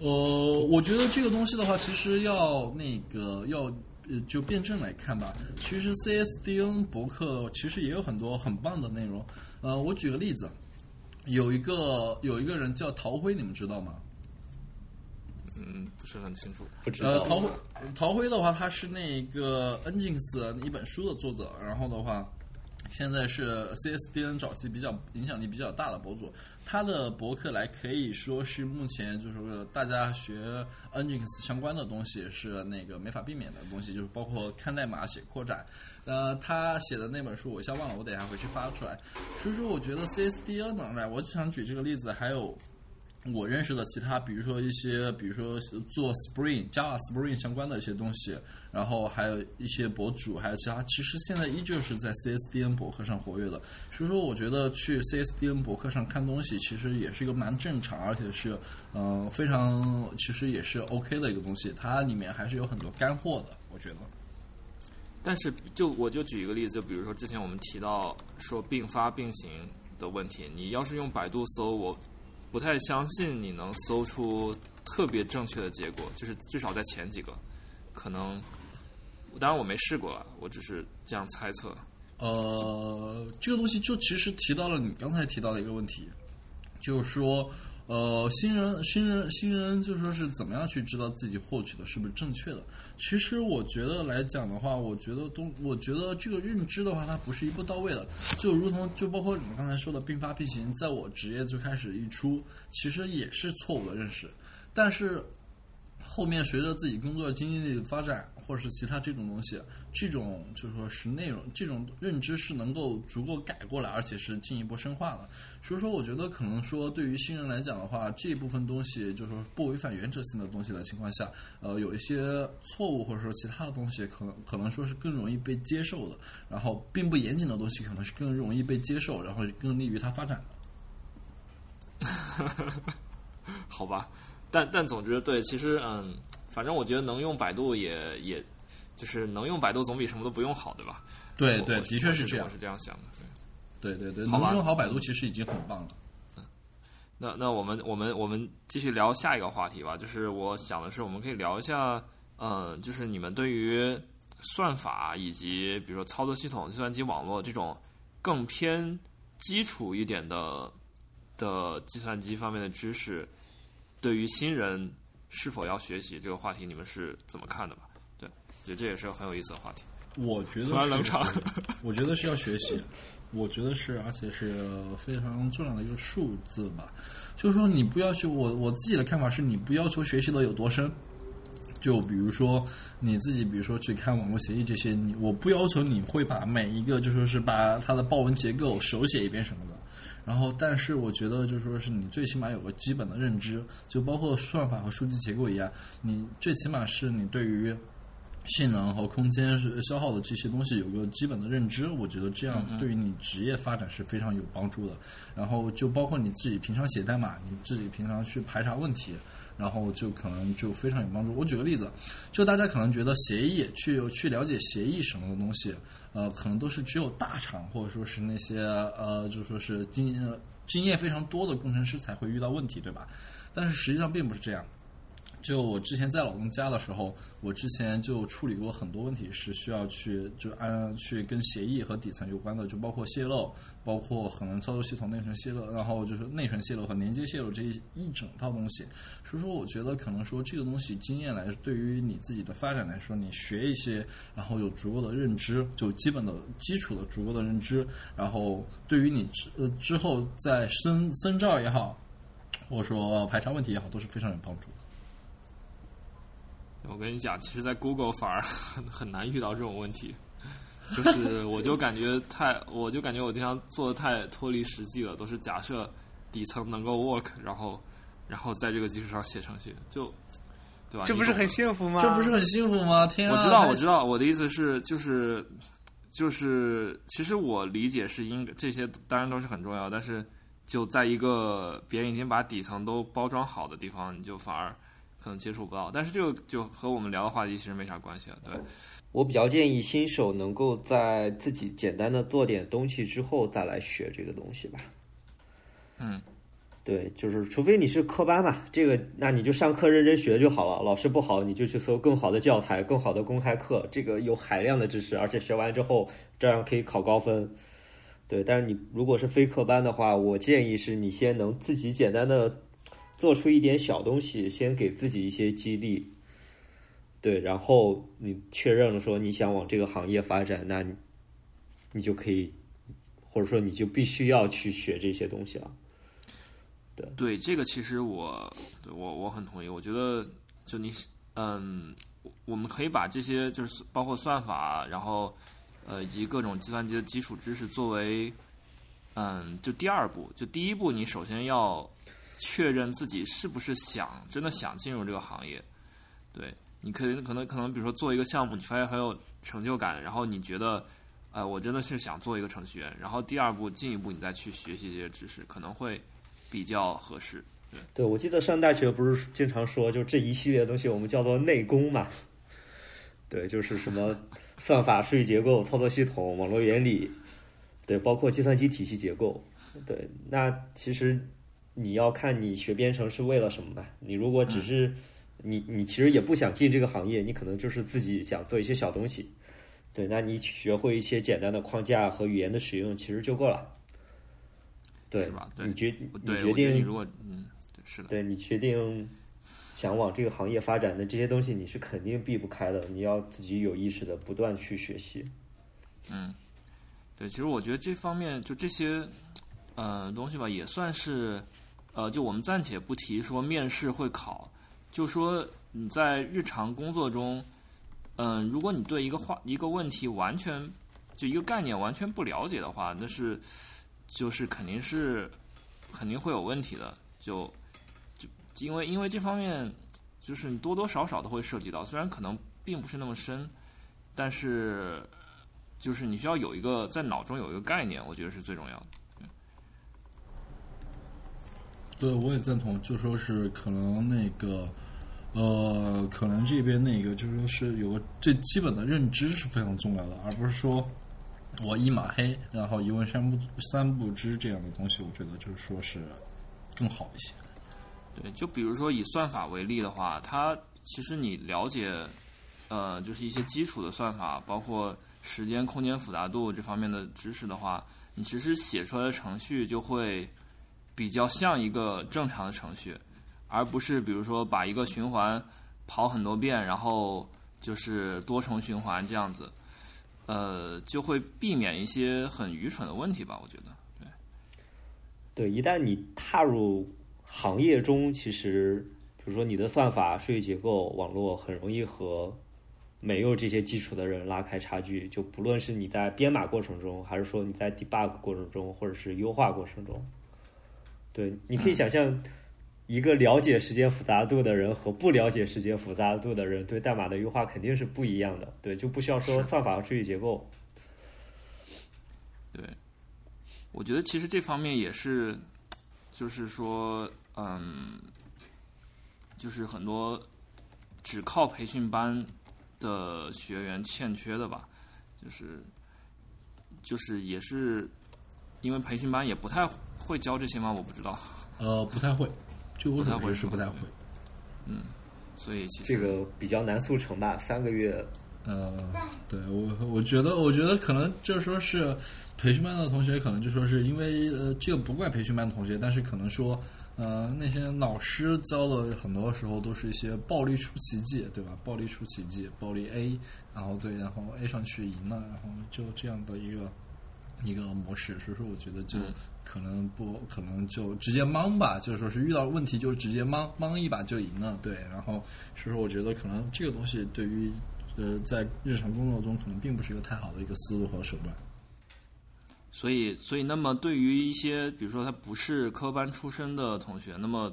呃，我觉得这个东西的话，其实要那个要呃就辩证来看吧。其实 CSDN 博客其实也有很多很棒的内容。呃，我举个例子，有一个有一个人叫陶辉，你们知道吗？嗯，不是很清楚。不知道呃，道。陶辉，陶辉的话，他是那个 Nginx 一本书的作者，然后的话，现在是 CSDN 早期比较影响力比较大的博主。他的博客来可以说是目前就是说大家学 Nginx 相关的东西是那个没法避免的东西，就是包括看代码、写扩展。呃，他写的那本书我一下忘了，我等一下回去发出来。所以说，我觉得 CSDN 呢，我想举这个例子，还有。我认识的其他，比如说一些，比如说做 Spring、Java Spring 相关的一些东西，然后还有一些博主，还有其他，其实现在依旧是在 CSDN 博客上活跃的。所以说，我觉得去 CSDN 博客上看东西，其实也是一个蛮正常，而且是嗯、非常，其实也是 OK 的一个东西。它里面还是有很多干货的，我觉得。但是就我就举一个例子，就比如说之前我们提到说并发并行的问题，你要是用百度搜，我不太相信你能搜出特别正确的结果，就是至少在前几个，可能，当然我没试过了，我只是这样猜测。呃，这个东西就其实提到了你刚才提到的一个问题，就是说。呃，新人，新人，新人，就说是怎么样去知道自己获取的是不是正确的？其实我觉得来讲的话，我觉得东，我觉得这个认知的话，它不是一步到位的。就如同就包括你们刚才说的并发并行，在我职业最开始一出，其实也是错误的认识，但是。后面随着自己工作经历的发展，或者是其他这种东西，这种就说是内容，这种认知是能够足够改过来，而且是进一步深化的。所以说，我觉得可能说对于新人来讲的话，这一部分东西就是说不违反原则性的东西的情况下，呃，有一些错误或者说其他的东西，可能可能说是更容易被接受的。然后，并不严谨的东西，可能是更容易被接受，然后更利于他发展的。好吧。但但总之对，其实嗯，反正我觉得能用百度也也，就是能用百度总比什么都不用好，对吧？对对，的确是这样，是这样想的。对对对，能用好百度其实已经很棒了。嗯，那那我们我们我们继续聊下一个话题吧。就是我想的是，我们可以聊一下，嗯，就是你们对于算法以及比如说操作系统、计算机网络这种更偏基础一点的的计算机方面的知识。对于新人是否要学习这个话题，你们是怎么看的吧？对，觉得这也是个很有意思的话题。我觉得突然冷场，我觉得是要学习，我觉得是，而且是非常重要的一个数字吧。就是说，你不要求我，我自己的看法是你不要求学习的有多深。就比如说你自己，比如说去看网络协议这些，你我不要求你会把每一个就说是把它的报文结构手写一遍什么的。然后，但是我觉得，就说是你最起码有个基本的认知，就包括算法和数据结构一样，你最起码是你对于性能和空间消耗的这些东西有个基本的认知。我觉得这样对于你职业发展是非常有帮助的。然后，就包括你自己平常写代码，你自己平常去排查问题。然后就可能就非常有帮助。我举个例子，就大家可能觉得协议去去了解协议什么的东西，呃，可能都是只有大厂或者说是那些呃，就说是经经验非常多的工程师才会遇到问题，对吧？但是实际上并不是这样。就我之前在老东家的时候，我之前就处理过很多问题，是需要去就按去跟协议和底层有关的，就包括泄露，包括可能操作系统内存泄露，然后就是内存泄露和连接泄露这一一整套东西。所以说，我觉得可能说这个东西经验来，对于你自己的发展来说，你学一些，然后有足够的认知，就基本的基础的足够的认知，然后对于你之呃之后在深深造也好，或者说排查问题也好，都是非常有帮助的。我跟你讲，其实，在 Google 反而 很很难遇到这种问题，就是我就感觉太，我就感觉我经常做的太脱离实际了，都是假设底层能够 work，然后，然后在这个基础上写程序，就，对吧？这不是很幸福吗？这不是很幸福吗？天啊！我知道，我知道，我的意思是，就是，就是，其实我理解是应这些当然都是很重要，但是就在一个别人已经把底层都包装好的地方，你就反而。可能接触不到，但是这个就和我们聊的话题其实没啥关系了。对我比较建议新手能够在自己简单的做点东西之后再来学这个东西吧。嗯，对，就是除非你是科班嘛，这个那你就上课认真学就好了。老师不好，你就去搜更好的教材、更好的公开课，这个有海量的知识，而且学完之后照样可以考高分。对，但是你如果是非科班的话，我建议是你先能自己简单的。做出一点小东西，先给自己一些激励，对，然后你确认了说你想往这个行业发展，那，你就可以，或者说你就必须要去学这些东西了。对，对，这个其实我，我我很同意。我觉得，就你，嗯，我们可以把这些就是包括算法，然后，呃，以及各种计算机的基础知识作为，嗯，就第二步，就第一步，你首先要。确认自己是不是想真的想进入这个行业，对，你可能可能可能，比如说做一个项目，你发现很有成就感，然后你觉得，呃，我真的是想做一个程序员，然后第二步进一步你再去学习这些知识，可能会比较合适。对，对我记得上大学不是经常说，就这一系列的东西我们叫做内功嘛，对，就是什么算法、数据结构、操作系统、网络原理，对，包括计算机体系结构，对，那其实。你要看你学编程是为了什么吧？你如果只是你你其实也不想进这个行业，你可能就是自己想做一些小东西，对，那你学会一些简单的框架和语言的使用其实就够了。对是吧？对你，决你，决定如果嗯，对是的，对你决定想往这个行业发展的这些东西，你是肯定避不开的，你要自己有意识的不断去学习。嗯对，其实我觉得这方面就这些呃东西吧，也算是呃，就我们暂且不提说面试会考，就说你在日常工作中，嗯、如果你对一个话一个问题完全就一个概念完全不了解的话，那是就是肯定是肯定会有问题的，就就因为因为这方面就是你多多少少都会涉及到，虽然可能并不是那么深，但是。就是你需要有一个在脑中有一个概念，我觉得是最重要的。对，我也赞同，就说是可能那个，呃，可能这边那个就是说是有个最基本的认知是非常重要的，而不是说我一马黑，然后一问三不三不知这样的东西，我觉得就是说是更好一些。对，就比如说以算法为例的话，它其实你了解，呃，就是一些基础的算法，包括时间、空间复杂度这方面的知识的话，你其实写出来的程序就会比较像一个正常的程序，而不是比如说把一个循环跑很多遍，然后就是多重循环这样子，呃，就会避免一些很愚蠢的问题吧，我觉得。对，一旦你踏入行业中，其实比如说你的算法、数据结构、网络，很容易和没有这些基础的人拉开差距。就不论是你在编码过程中，还是说你在 debug 过程中，或者是优化过程中，对，你可以想象一个了解时间复杂度的人和不了解时间复杂度的人对代码的优化肯定是不一样的。对，就不需要说算法和数据结构。对，我觉得其实这方面也是，就是说，嗯，就是很多只靠培训班的学员欠缺的吧，就是就是也是因为培训班也不太会教这些吗？我不知道，呃，不太会，就我不太会所知是不太会。嗯所以其实这个比较难速成吧，三个月呃，对我我觉得，我觉得可能就是说是培训班的同学，可能就说是因为呃，这个不怪培训班的同学，但是可能说呃，那些老师教的很多时候都是一些暴力出奇迹，对吧？暴力出奇迹，暴力 A，然后对，然后 A 上去赢了，然后就这样的一个一个模式，所以说我觉得就嗯可能不可能就直接莽吧，就是说是遇到问题就直接莽莽一把就赢了，对，然后所以说我觉得可能这个东西对于呃在日常工作中可能并不是一个太好的一个思路和手段。所以，所以，那么对于一些，比如说他不是科班出身的同学，那么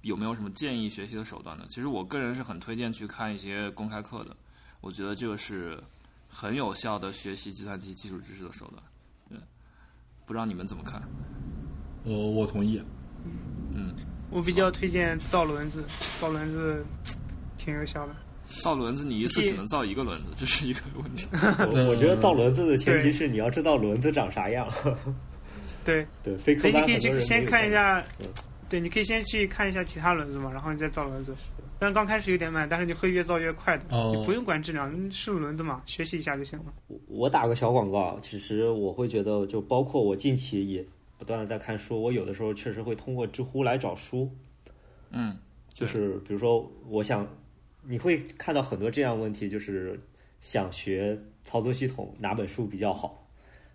有没有什么建议学习的手段呢？其实我个人是很推荐去看一些公开课的，我觉得这个是很有效的学习计算机基础知识的手段。对，不知道你们怎么看？呃，我同意。嗯我比较推荐造轮子，造轮子挺有效的。造轮子，你一次只能造一个轮子，这是一个问题。我我觉得造轮子的前提是你要知道轮子长啥样。对，对，非科所以你可以去先看看一下嗯，对，你可以先去看一下其他轮子嘛，然后你再造轮子。虽然刚开始有点慢，但是你会越造越快的。哦你不用管质量，你是轮子嘛，学习一下就行了。我打个小广告，其实我会觉得，就包括我近期也不断的在看书，我有的时候确实会通过知乎来找书，嗯，就是比如说，我想你会看到很多这样的问题，就是想学操作系统哪本书比较好，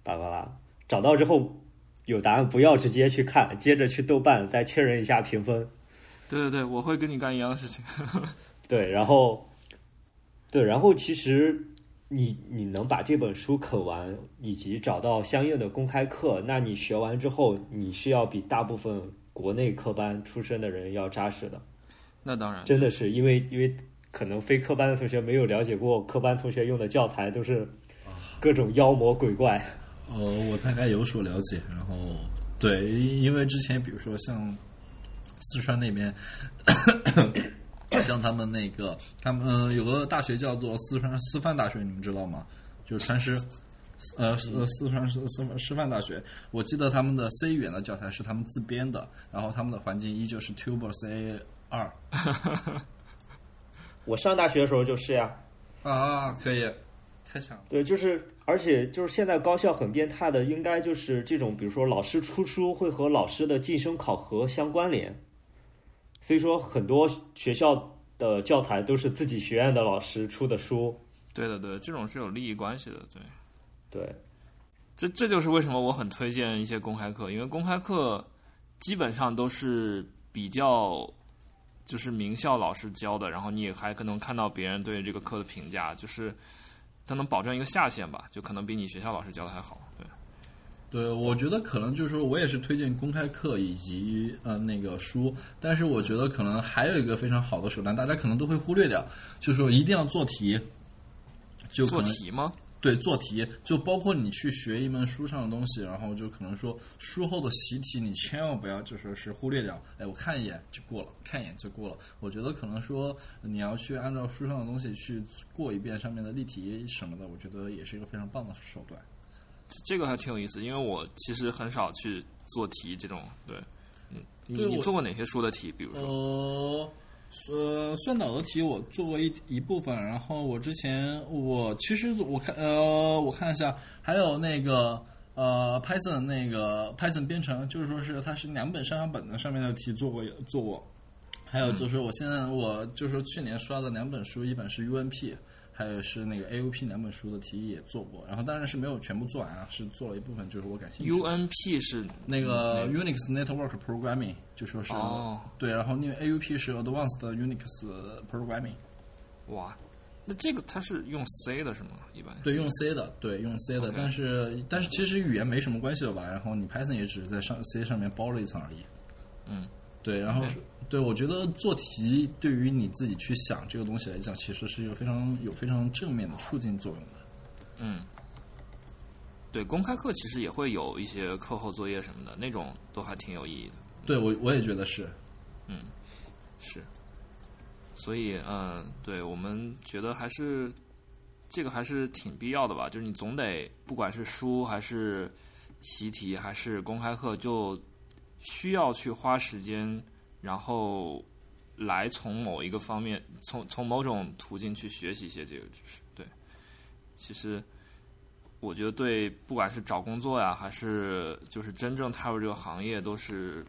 巴拉巴拉，找到之后有答案，不要直接去看，接着去豆瓣再确认一下评分，对对对，我会跟你干一样的事情。对，然后，对，然后其实你你能把这本书啃完，以及找到相应的公开课，那你学完之后，你是要比大部分国内科班出身的人要扎实的，那当然，真的是因为因为可能非科班的同学没有了解过科班同学用的教材都是各种妖魔鬼怪，呃，我大概有所了解，然后对，因为之前比如说像四川那边，像他们那个，他们、呃、有个大学叫做四川师范大学，你们知道吗？就是川师，呃，四四川师师师范大学。我记得他们的 C 语言的教材是他们自编的，然后他们的环境依旧是 Tuber C 二 我上大学的时候就是呀，啊，可以。太强了。对，就是而且就是现在高校很变态的，应该就是这种，比如说老师出书会和老师的晋升考核相关联，所以说很多学校的教材都是自己学院的老师出的书。对的，对，这种是有利益关系的，对。对，这这就是为什么我很推荐一些公开课，因为公开课基本上都是比较就是名校老师教的，然后你也还可能看到别人对这个课的评价，就是它能保证一个下限吧，就可能比你学校老师教的还好。对，对，我觉得可能就是说我也是推荐公开课以及呃那个书，但是我觉得可能还有一个非常好的手段，大家可能都会忽略掉，就是说一定要做题。就做题吗？对，做题就包括你去学一门书上的东西，然后就可能说书后的习题，你千万不要就说是忽略掉。哎，我看一眼就过了，看一眼就过了。我觉得可能说你要去按照书上的东西去过一遍上面的例题什么的，我觉得也是一个非常棒的手段。这这个还挺有意思，因为我其实很少去做题这种。对，嗯，你你做过哪些书的题？比如说，呃，呃，算导的题我做过一一部分，然后我之前我其实我看呃我看一下，还有那个呃 Python 那个 Python 编程，就是说是它是两本上下本的上面的题做过做过，还有就是我现在我就是说去年刷的两本书，一本是 UNP。还有是那个 AUP 两本书的提议也做过，然后当然是没有全部做完啊，是做了一部分，就是我感兴趣。UNP 是那个 Unix Network Programming 就说是、哦对，然后那个 AUP 是 Advanced Unix Programming，哇，那这个它是用 C 的是吗？一般对，用 C 的，对，用 C 的但是但是其实语言没什么关系了吧？然后你 Python 也只是在上 C 上面包了一层而已。嗯，对，然后对对我觉得做题对于你自己去想这个东西来讲，其实是一个非常有非常正面的促进作用的。嗯，对，公开课其实也会有一些课后作业什么的，那种都还挺有意义的。对我我也觉得是，嗯是，所以嗯，对我们觉得还是这个还是挺必要的吧。就是你总得不管是书还是习题还是公开课，就需要去花时间，然后来从某一个方面，从从某种途径去学习一些这个知识。对，其实我觉得对，不管是找工作呀，还是就是真正踏入这个行业，都是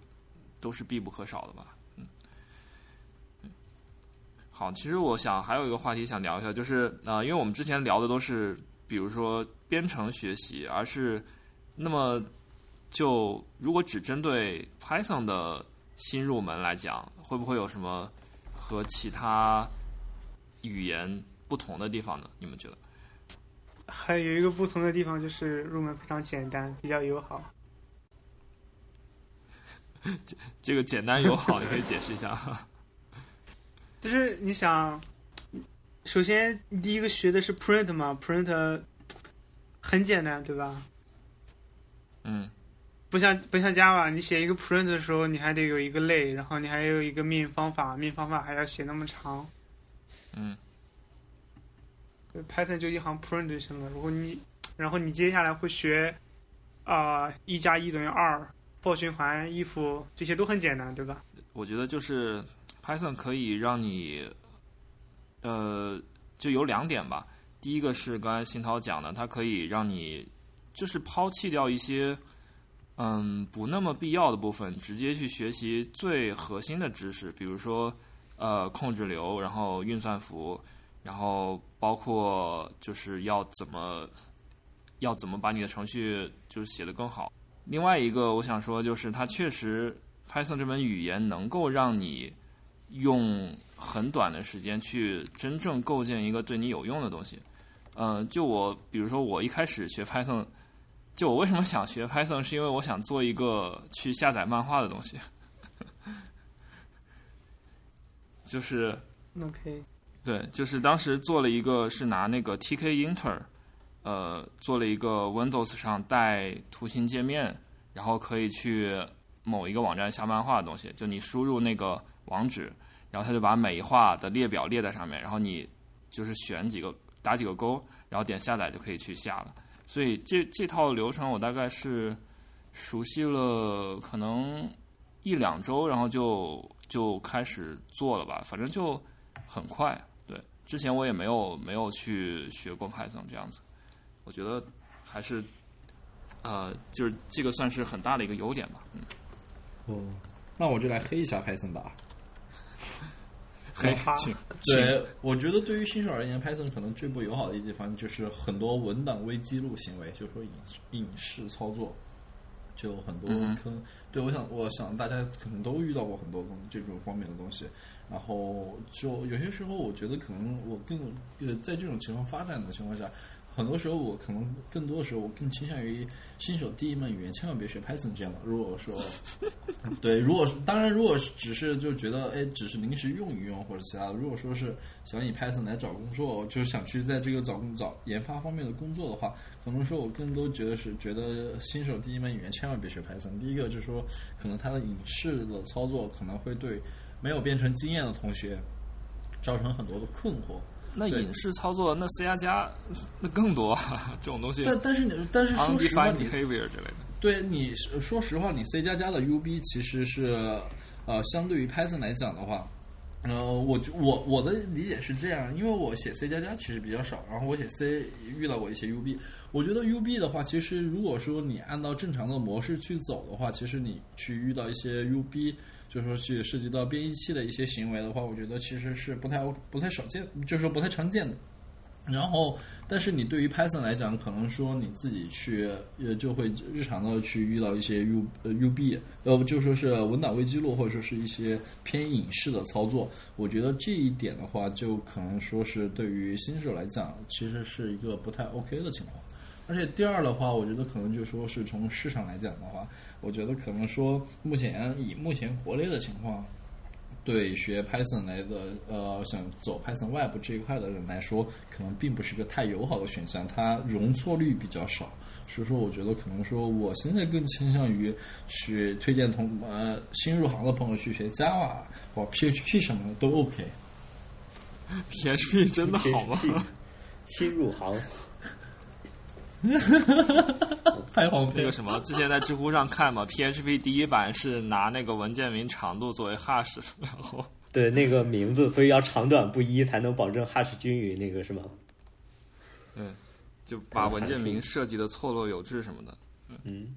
都是必不可少的吧。嗯好，其实我想还有一个话题想聊一下，就是呃，因为我们之前聊的都是比如说编程学习，而是那么就如果只针对 Python 的新入门来讲，会不会有什么和其他语言不同的地方呢？你们觉得？还有一个不同的地方就是入门非常简单，比较友好。这 这个简单友好，你可以解释一下。就是你想，首先第一个学的是 print 嘛，print 很简单，对吧？嗯不像不像 Java，你写一个 print 的时候，你还得有一个类，然后你还有一个命方法，命方法还要写那么长。嗯对 Python 就一行 print 就行了。如果你，然后你接下来会学啊一加一等于二，for 循环、if 这些都很简单，对吧？我觉得就是 Python 可以让你，呃，就有两点吧。第一个是刚才新涛讲的，它可以让你就是抛弃掉一些嗯不那么必要的部分，直接去学习最核心的知识，比如说呃控制流，然后运算符，然后包括就是要怎么要怎么把你的程序就是写得更好。另外一个我想说就是它确实 Python 这门语言能够让你用很短的时间去真正构建一个对你有用的东西。嗯、就我比如说我一开始学 Python，就我为什么想学 Python，是因为我想做一个去下载漫画的东西，就是。OK，对，就是当时做了一个是拿那个 TK Inter，呃，做了一个 Windows 上带图形界面，然后可以去某一个网站下漫画的东西。就你输入那个网址，然后它就把每一画的列表列在上面，然后你就是选几个打几个勾，然后点下载就可以去下了。所以这这套流程我大概是熟悉了可能一两周，然后就就开始做了吧，反正就。很快，对，之前我也没有没有去学过 Python 这样子，我觉得还是呃，就是这个算是很大的一个优点吧。嗯，哦，那我就来黑一下 Python 吧。黑好吧请对，我觉得对于新手而言，Python 可能最不友好的一地方就是很多文档微记录行为，就是说影影视操作，就很多嗯坑。对，我想，我想大家可能都遇到过很多东这种方面的东西。然后就有些时候，我觉得可能我更呃，在这种情况发展的情况下，很多时候我可能更多的时候我更倾向于新手第一门语言千万别学 Python 这样的。如果说 对，如果当然，如果只是就觉得哎，只是临时用一用或者其他的，如果说是想以 Python 来找工作，就是想去在这个找工找研发方面的工作的话，可能说我更多觉得是觉得新手第一门语言千万别学 Python。第一个就是说，可能它的影视的操作可能会对没有编程经验的同学造成很多的困惑。对那影视操作，那 C 加加那更多啊，这种东西但但是你但是说实话你 behavior 之类的。对你说实话，你 C 加加的 UB 其实是呃，相对于 Python 来讲的话，呃，我就我我的理解是这样，因为我写 C 加加其实比较少，然后我写 C 遇到过一些 UB，我觉得 UB 的话，其实如果说你按照正常的模式去走的话，其实你去遇到一些 UB。就是说去涉及到编译器的一些行为的话，我觉得其实是不太不太少见，就是说不太常见的。然后，但是你对于 Python 来讲，可能说你自己去呃就会日常的去遇到一些 U 呃 UB，呃就说是文档未记录或者说是一些偏影视的操作。我觉得这一点的话，就可能说是对于新手来讲，其实是一个不太 OK 的情况。而且第二的话，我觉得可能就说是从市场来讲的话，我觉得可能说目前以目前国内的情况，对学 Python 来的呃想走 Python Web 这一块的人来说，可能并不是个太友好的选项，它容错率比较少。所以说，我觉得可能说，我现在更倾向于去推荐同呃新入行的朋友去学 Java 或 PHP 什么的都 OK。PHP 真的好吗？新入行，太荒谬那个。什么，之前在知乎上看嘛，PHP 第一版是拿那个文件名长度作为 hash，然后对那个名字，所以要长短不一才能保证 hash 均匀，那个是吗？嗯，就把文件名设计的错落有致什么的。嗯，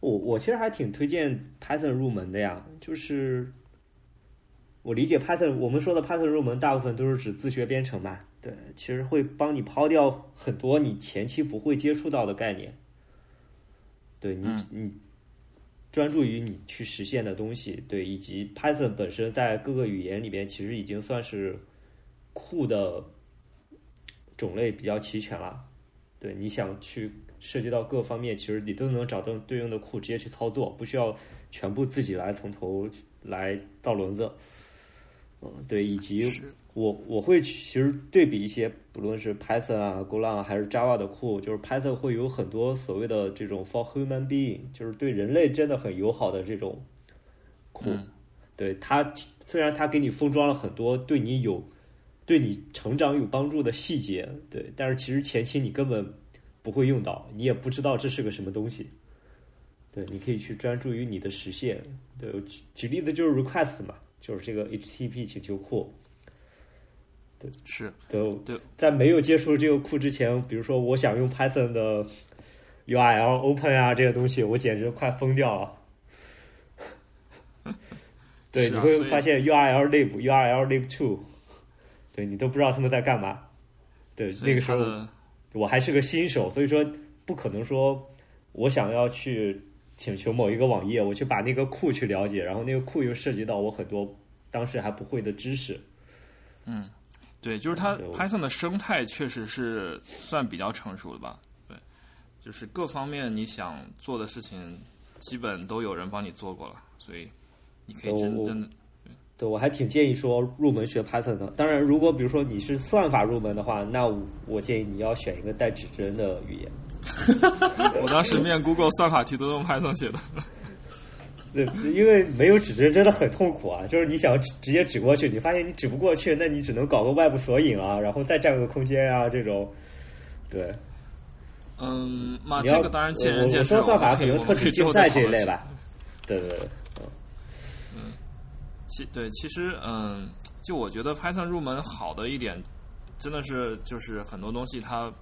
我我其实还挺推荐 Python 入门的呀，就是我理解 Python，我们说的 Python 入门大部分都是指自学编程嘛，对，其实会帮你抛掉很多你前期不会接触到的概念，对你、嗯。你专注于你去实现的东西，对，以及 Python 本身在各个语言里边其实已经算是库的种类比较齐全了，对，你想去涉及到各方面，其实你都能找到对应的库，直接去操作，不需要全部自己来从头来造轮子。嗯，对，以及是我我会其实对比一些，不论是 Python 啊、Golang 还是 Java 的库，就是 Python 会有很多所谓的这种 for human being，就是对人类真的很友好的这种库。嗯对它虽然它给你封装了很多对你有对你成长有帮助的细节，对，但是其实前期你根本不会用到，你也不知道这是个什么东西。对，你可以去专注于你的实现。对，举举例子就是 request 嘛，就是这个 HTTP 请求库。是，对，对在没有接触这个库之前，比如说我想用 Python 的 URL open 啊这些东西，我简直快疯掉了。对，你会发现 URL lib、URL lib two，对你都不知道他们在干嘛。对，那个时候我还是个新手，所以说不可能说我想要去请求某一个网页，我去把那个库去了解，然后那个库又涉及到我很多当时还不会的知识。对，就是它 Python 的生态确实是算比较成熟的吧？对，就是各方面你想做的事情，基本都有人帮你做过了，所以你可以真真的对，我还挺建议说入门学 Python 的。当然，如果比如说你是算法入门的话，那我我建议你要选一个带指针的语言。我当时面 Google 算法题都用 Python 写的。对，因为没有指针真的很痛苦啊！就是你想直直接指过去，你发现你指不过去，那你只能搞个外部索引啊，然后再占个空间啊，这种。对，嗯，嘛，这个当然见我仁见智。我说算法可能特指竞赛这一类吧。对对对，嗯其对，其实嗯，就我觉得 Python 入门好的一点，真的是就是很多东西它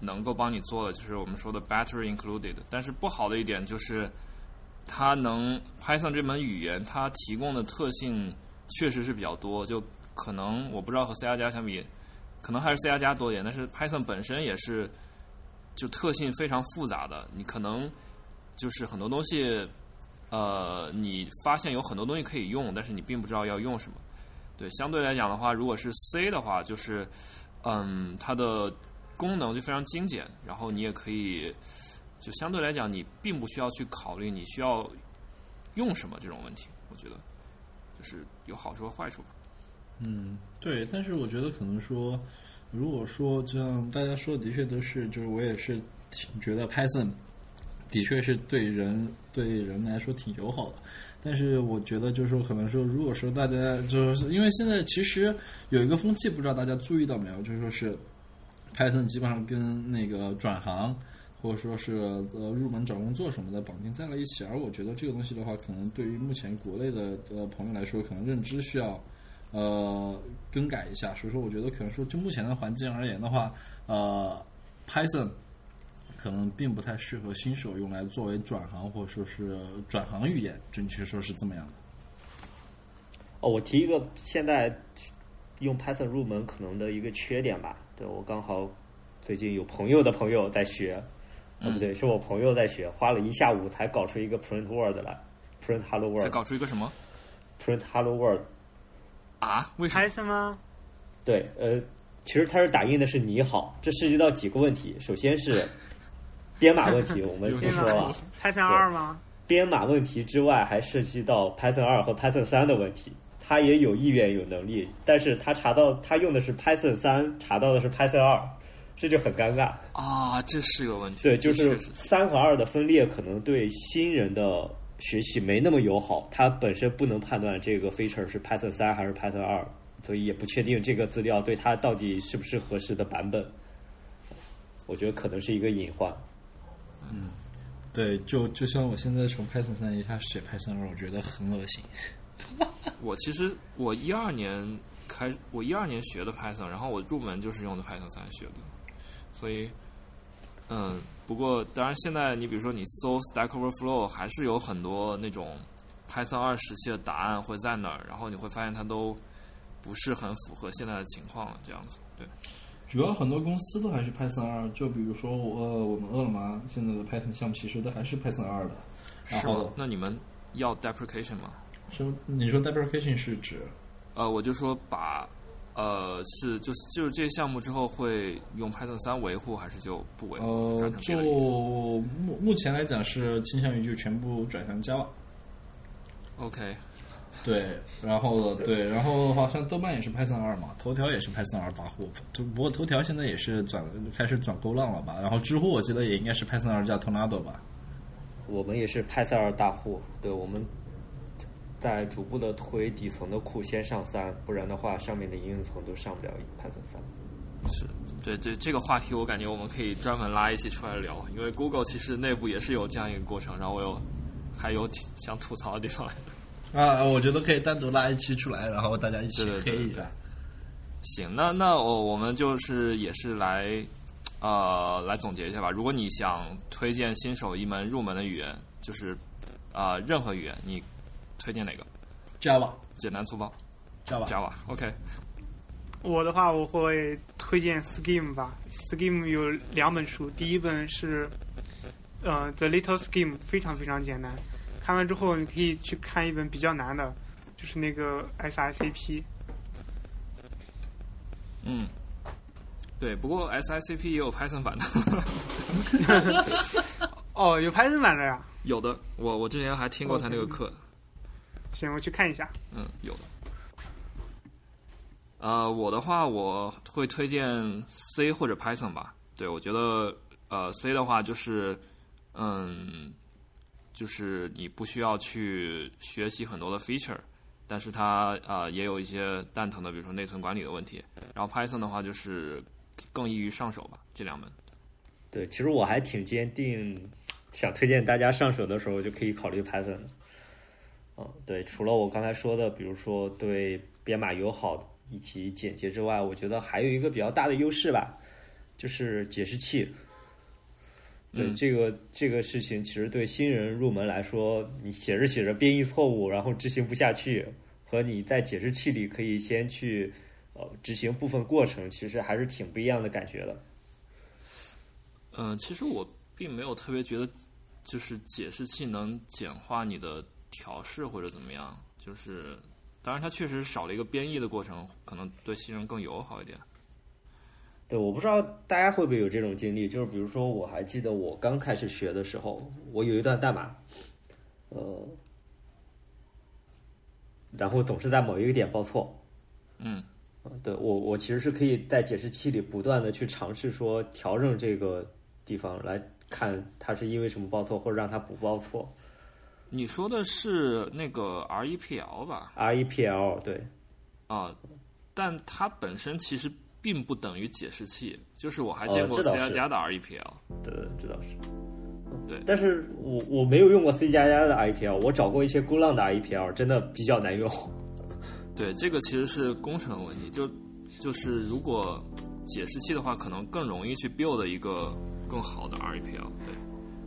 能够帮你做的，就是我们说的 battery included。但是不好的一点就是，它能 Python 这门语言它提供的特性确实是比较多，就可能我不知道和 C 加加相比，可能还是 C 加加多一点，但是 Python 本身也是就特性非常复杂的，你可能就是很多东西。呃，你发现有很多东西可以用，但是你并不知道要用什么。对，相对来讲的话，如果是 C 的话，就是嗯，它的功能就非常精简，然后你也可以就相对来讲，你并不需要去考虑你需要用什么这种问题。我觉得就是有好处和坏处。嗯，对，但是我觉得可能说，如果说就像大家说的，的确都是，就是我也是挺觉得 Python 的确是对人对人来说挺友好的，但是我觉得就是说，可能说，如果说大家就是因为现在其实有一个风气，不知道大家注意到没有，就是说是 Python 基本上跟那个转行或者说是呃入门找工作什么的绑定在了一起，而我觉得这个东西的话，可能对于目前国内的呃朋友来说，可能认知需要。呃，更改一下，所以说我觉得可能说就目前的环境而言的话，呃，Python 可能并不太适合新手用来作为转行或者说是转行语言，准确说是这么样的。哦，我提一个现在用 Python 入门可能的一个缺点吧。对我刚好最近有朋友的朋友在学，啊不对，是我朋友在学，花了一下午才搞出一个 print word 来，print hello 再 world，print 搞出一个什么？Print hello world。啊？为什么？Python 吗？对，呃，其实它是打印的是你好，这涉及到几个问题。首先是 编码问题，我们不说了。Python 二吗？编码问题之外，还涉及到 Python 二和 Python 三的问题。他也有意愿、有能力，但是他查到他用的是 Python 三，查到的是 Python 二，这就很尴尬。啊，这是个问题。对，就是三和二的分裂可能对新人的学习没那么友好，他本身不能判断这个 feature 是 Python 三还是 Python 二，所以也不确定这个资料对他到底是不是合适的版本。我觉得可能是一个隐患。嗯对，就就像我现在从 Python 三一下写 Python 二，我觉得很恶心。我其实我一二年开，我一二年学的 Python，然后我入门就是用的 Python 三学的，所以，嗯，不过当然现在你比如说你搜 Stack Overflow，还是有很多那种 Python 二时期的答案会在那儿，然后你会发现它都不是很符合现在的情况了，这样子，对。主要很多公司都还是 Python 二，就比如说我、呃、我们饿了么现在的 Python 项目其实都还是 Python 二的。然是吗后？那你们要 deprecation 吗？说你说 deprecation 是指呃，我就说把，呃，是就是就是这些项目之后会用 Python 三维护，还是就不维护，呃就目目前来讲是倾向于就全部转向 Java。？OK，对，然后对，然后的话，像豆瓣也是 Python 二嘛，头条也是 Python 二大户，就不过头条现在也是转开始转 Go 浪了吧？然后知乎我记得也应该是 Python 二加 Tornado 吧？我们也是 Python 二大户，对我们在逐步的推底层的库先上三，不然的话上面的应用层都上不了 Python 三。是对这这个话题，我感觉我们可以专门拉一期出来聊，因为 Google 其实内部也是有这样一个过程，然后我有还有想吐槽的地方。啊，我觉得可以单独拉一期出来，然后大家一起对对对黑一下。行，那那我我们就是也是来呃来总结一下吧。如果你想推荐新手一门入门的语言，就是啊、呃任何语言，你推荐哪个？Java 简单粗暴 Java Java。OK，我的话，我会推荐 Scheme 吧。Scheme 有两本书，第一本是呃《The Little Scheme》，非常非常简单。看完之后，你可以去看一本比较难的，就是那个 SICP。嗯，对，不过 SICP 也有 Python 版的，哦，有 Python 版的呀。有的。我我之前还听过他那个课。行，我去看一下。嗯，有的。呃，我的话我会推荐 C 或者 Python 吧。对，我觉得呃 C 的话就是嗯，就是你不需要去学习很多的 feature，但是它呃也有一些蛋疼的，比如说内存管理的问题。然后 Python 的话就是更易于上手吧，这两门。对，其实我还挺坚定，想推荐大家上手的时候就可以考虑 Python 的。嗯，对，除了我刚才说的，比如说对编码友好以及简洁之外，我觉得还有一个比较大的优势吧，就是解释器。对、嗯这个这个事情，其实对新人入门来说，你写着写着编译错误，然后执行不下去，和你在解释器里可以先去呃执行部分过程，其实还是挺不一样的感觉的。嗯、其实我并没有特别觉得，就是解释器能简化你的调试或者怎么样。就是，当然它确实少了一个编译的过程，可能对新人更友好一点。对，我不知道大家会不会有这种经历，就是比如说，我还记得我刚开始学的时候，我有一段代码，呃，然后总是在某一个点报错。嗯，呃对我，我其实是可以在解释器里不断的去尝试说调整这个地方，来看它是因为什么报错，或者让它不报错。你说的是那个 REPL 吧？REPL 对，啊，但它本身其实并不等于解释器，就是我还见过 C 加加的 REPL。对，这倒是。对但是我我没有用过 C 加加的 REPL，我找过一些 Golang 的 REPL，真的比较难用。对，这个其实是工程问题，就就是如果解释器的话，可能更容易去 build 一个更好的 REPL。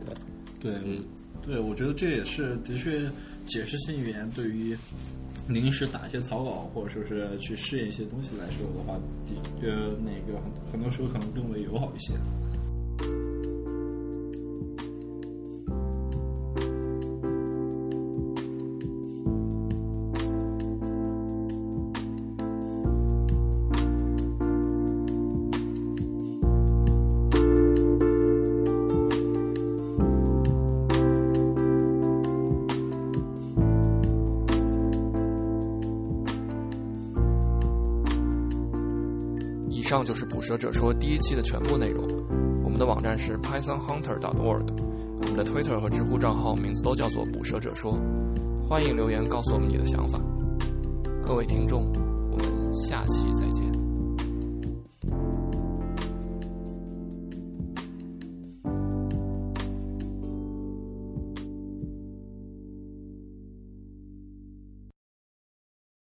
对，对，嗯对，我觉得这也是的确解释性语言对于临时打一些草稿或者说是去试验一些东西来说的话，的呃那个很很多时候可能更为友好一些。以上就是捕蛇者说第一期的全部内容。我们的网站是 pythonhunter.org，我们的 Twitter 和知乎账号名字都叫做捕蛇者说。欢迎留言告诉我们你的想法。各位听众，我们下期再见。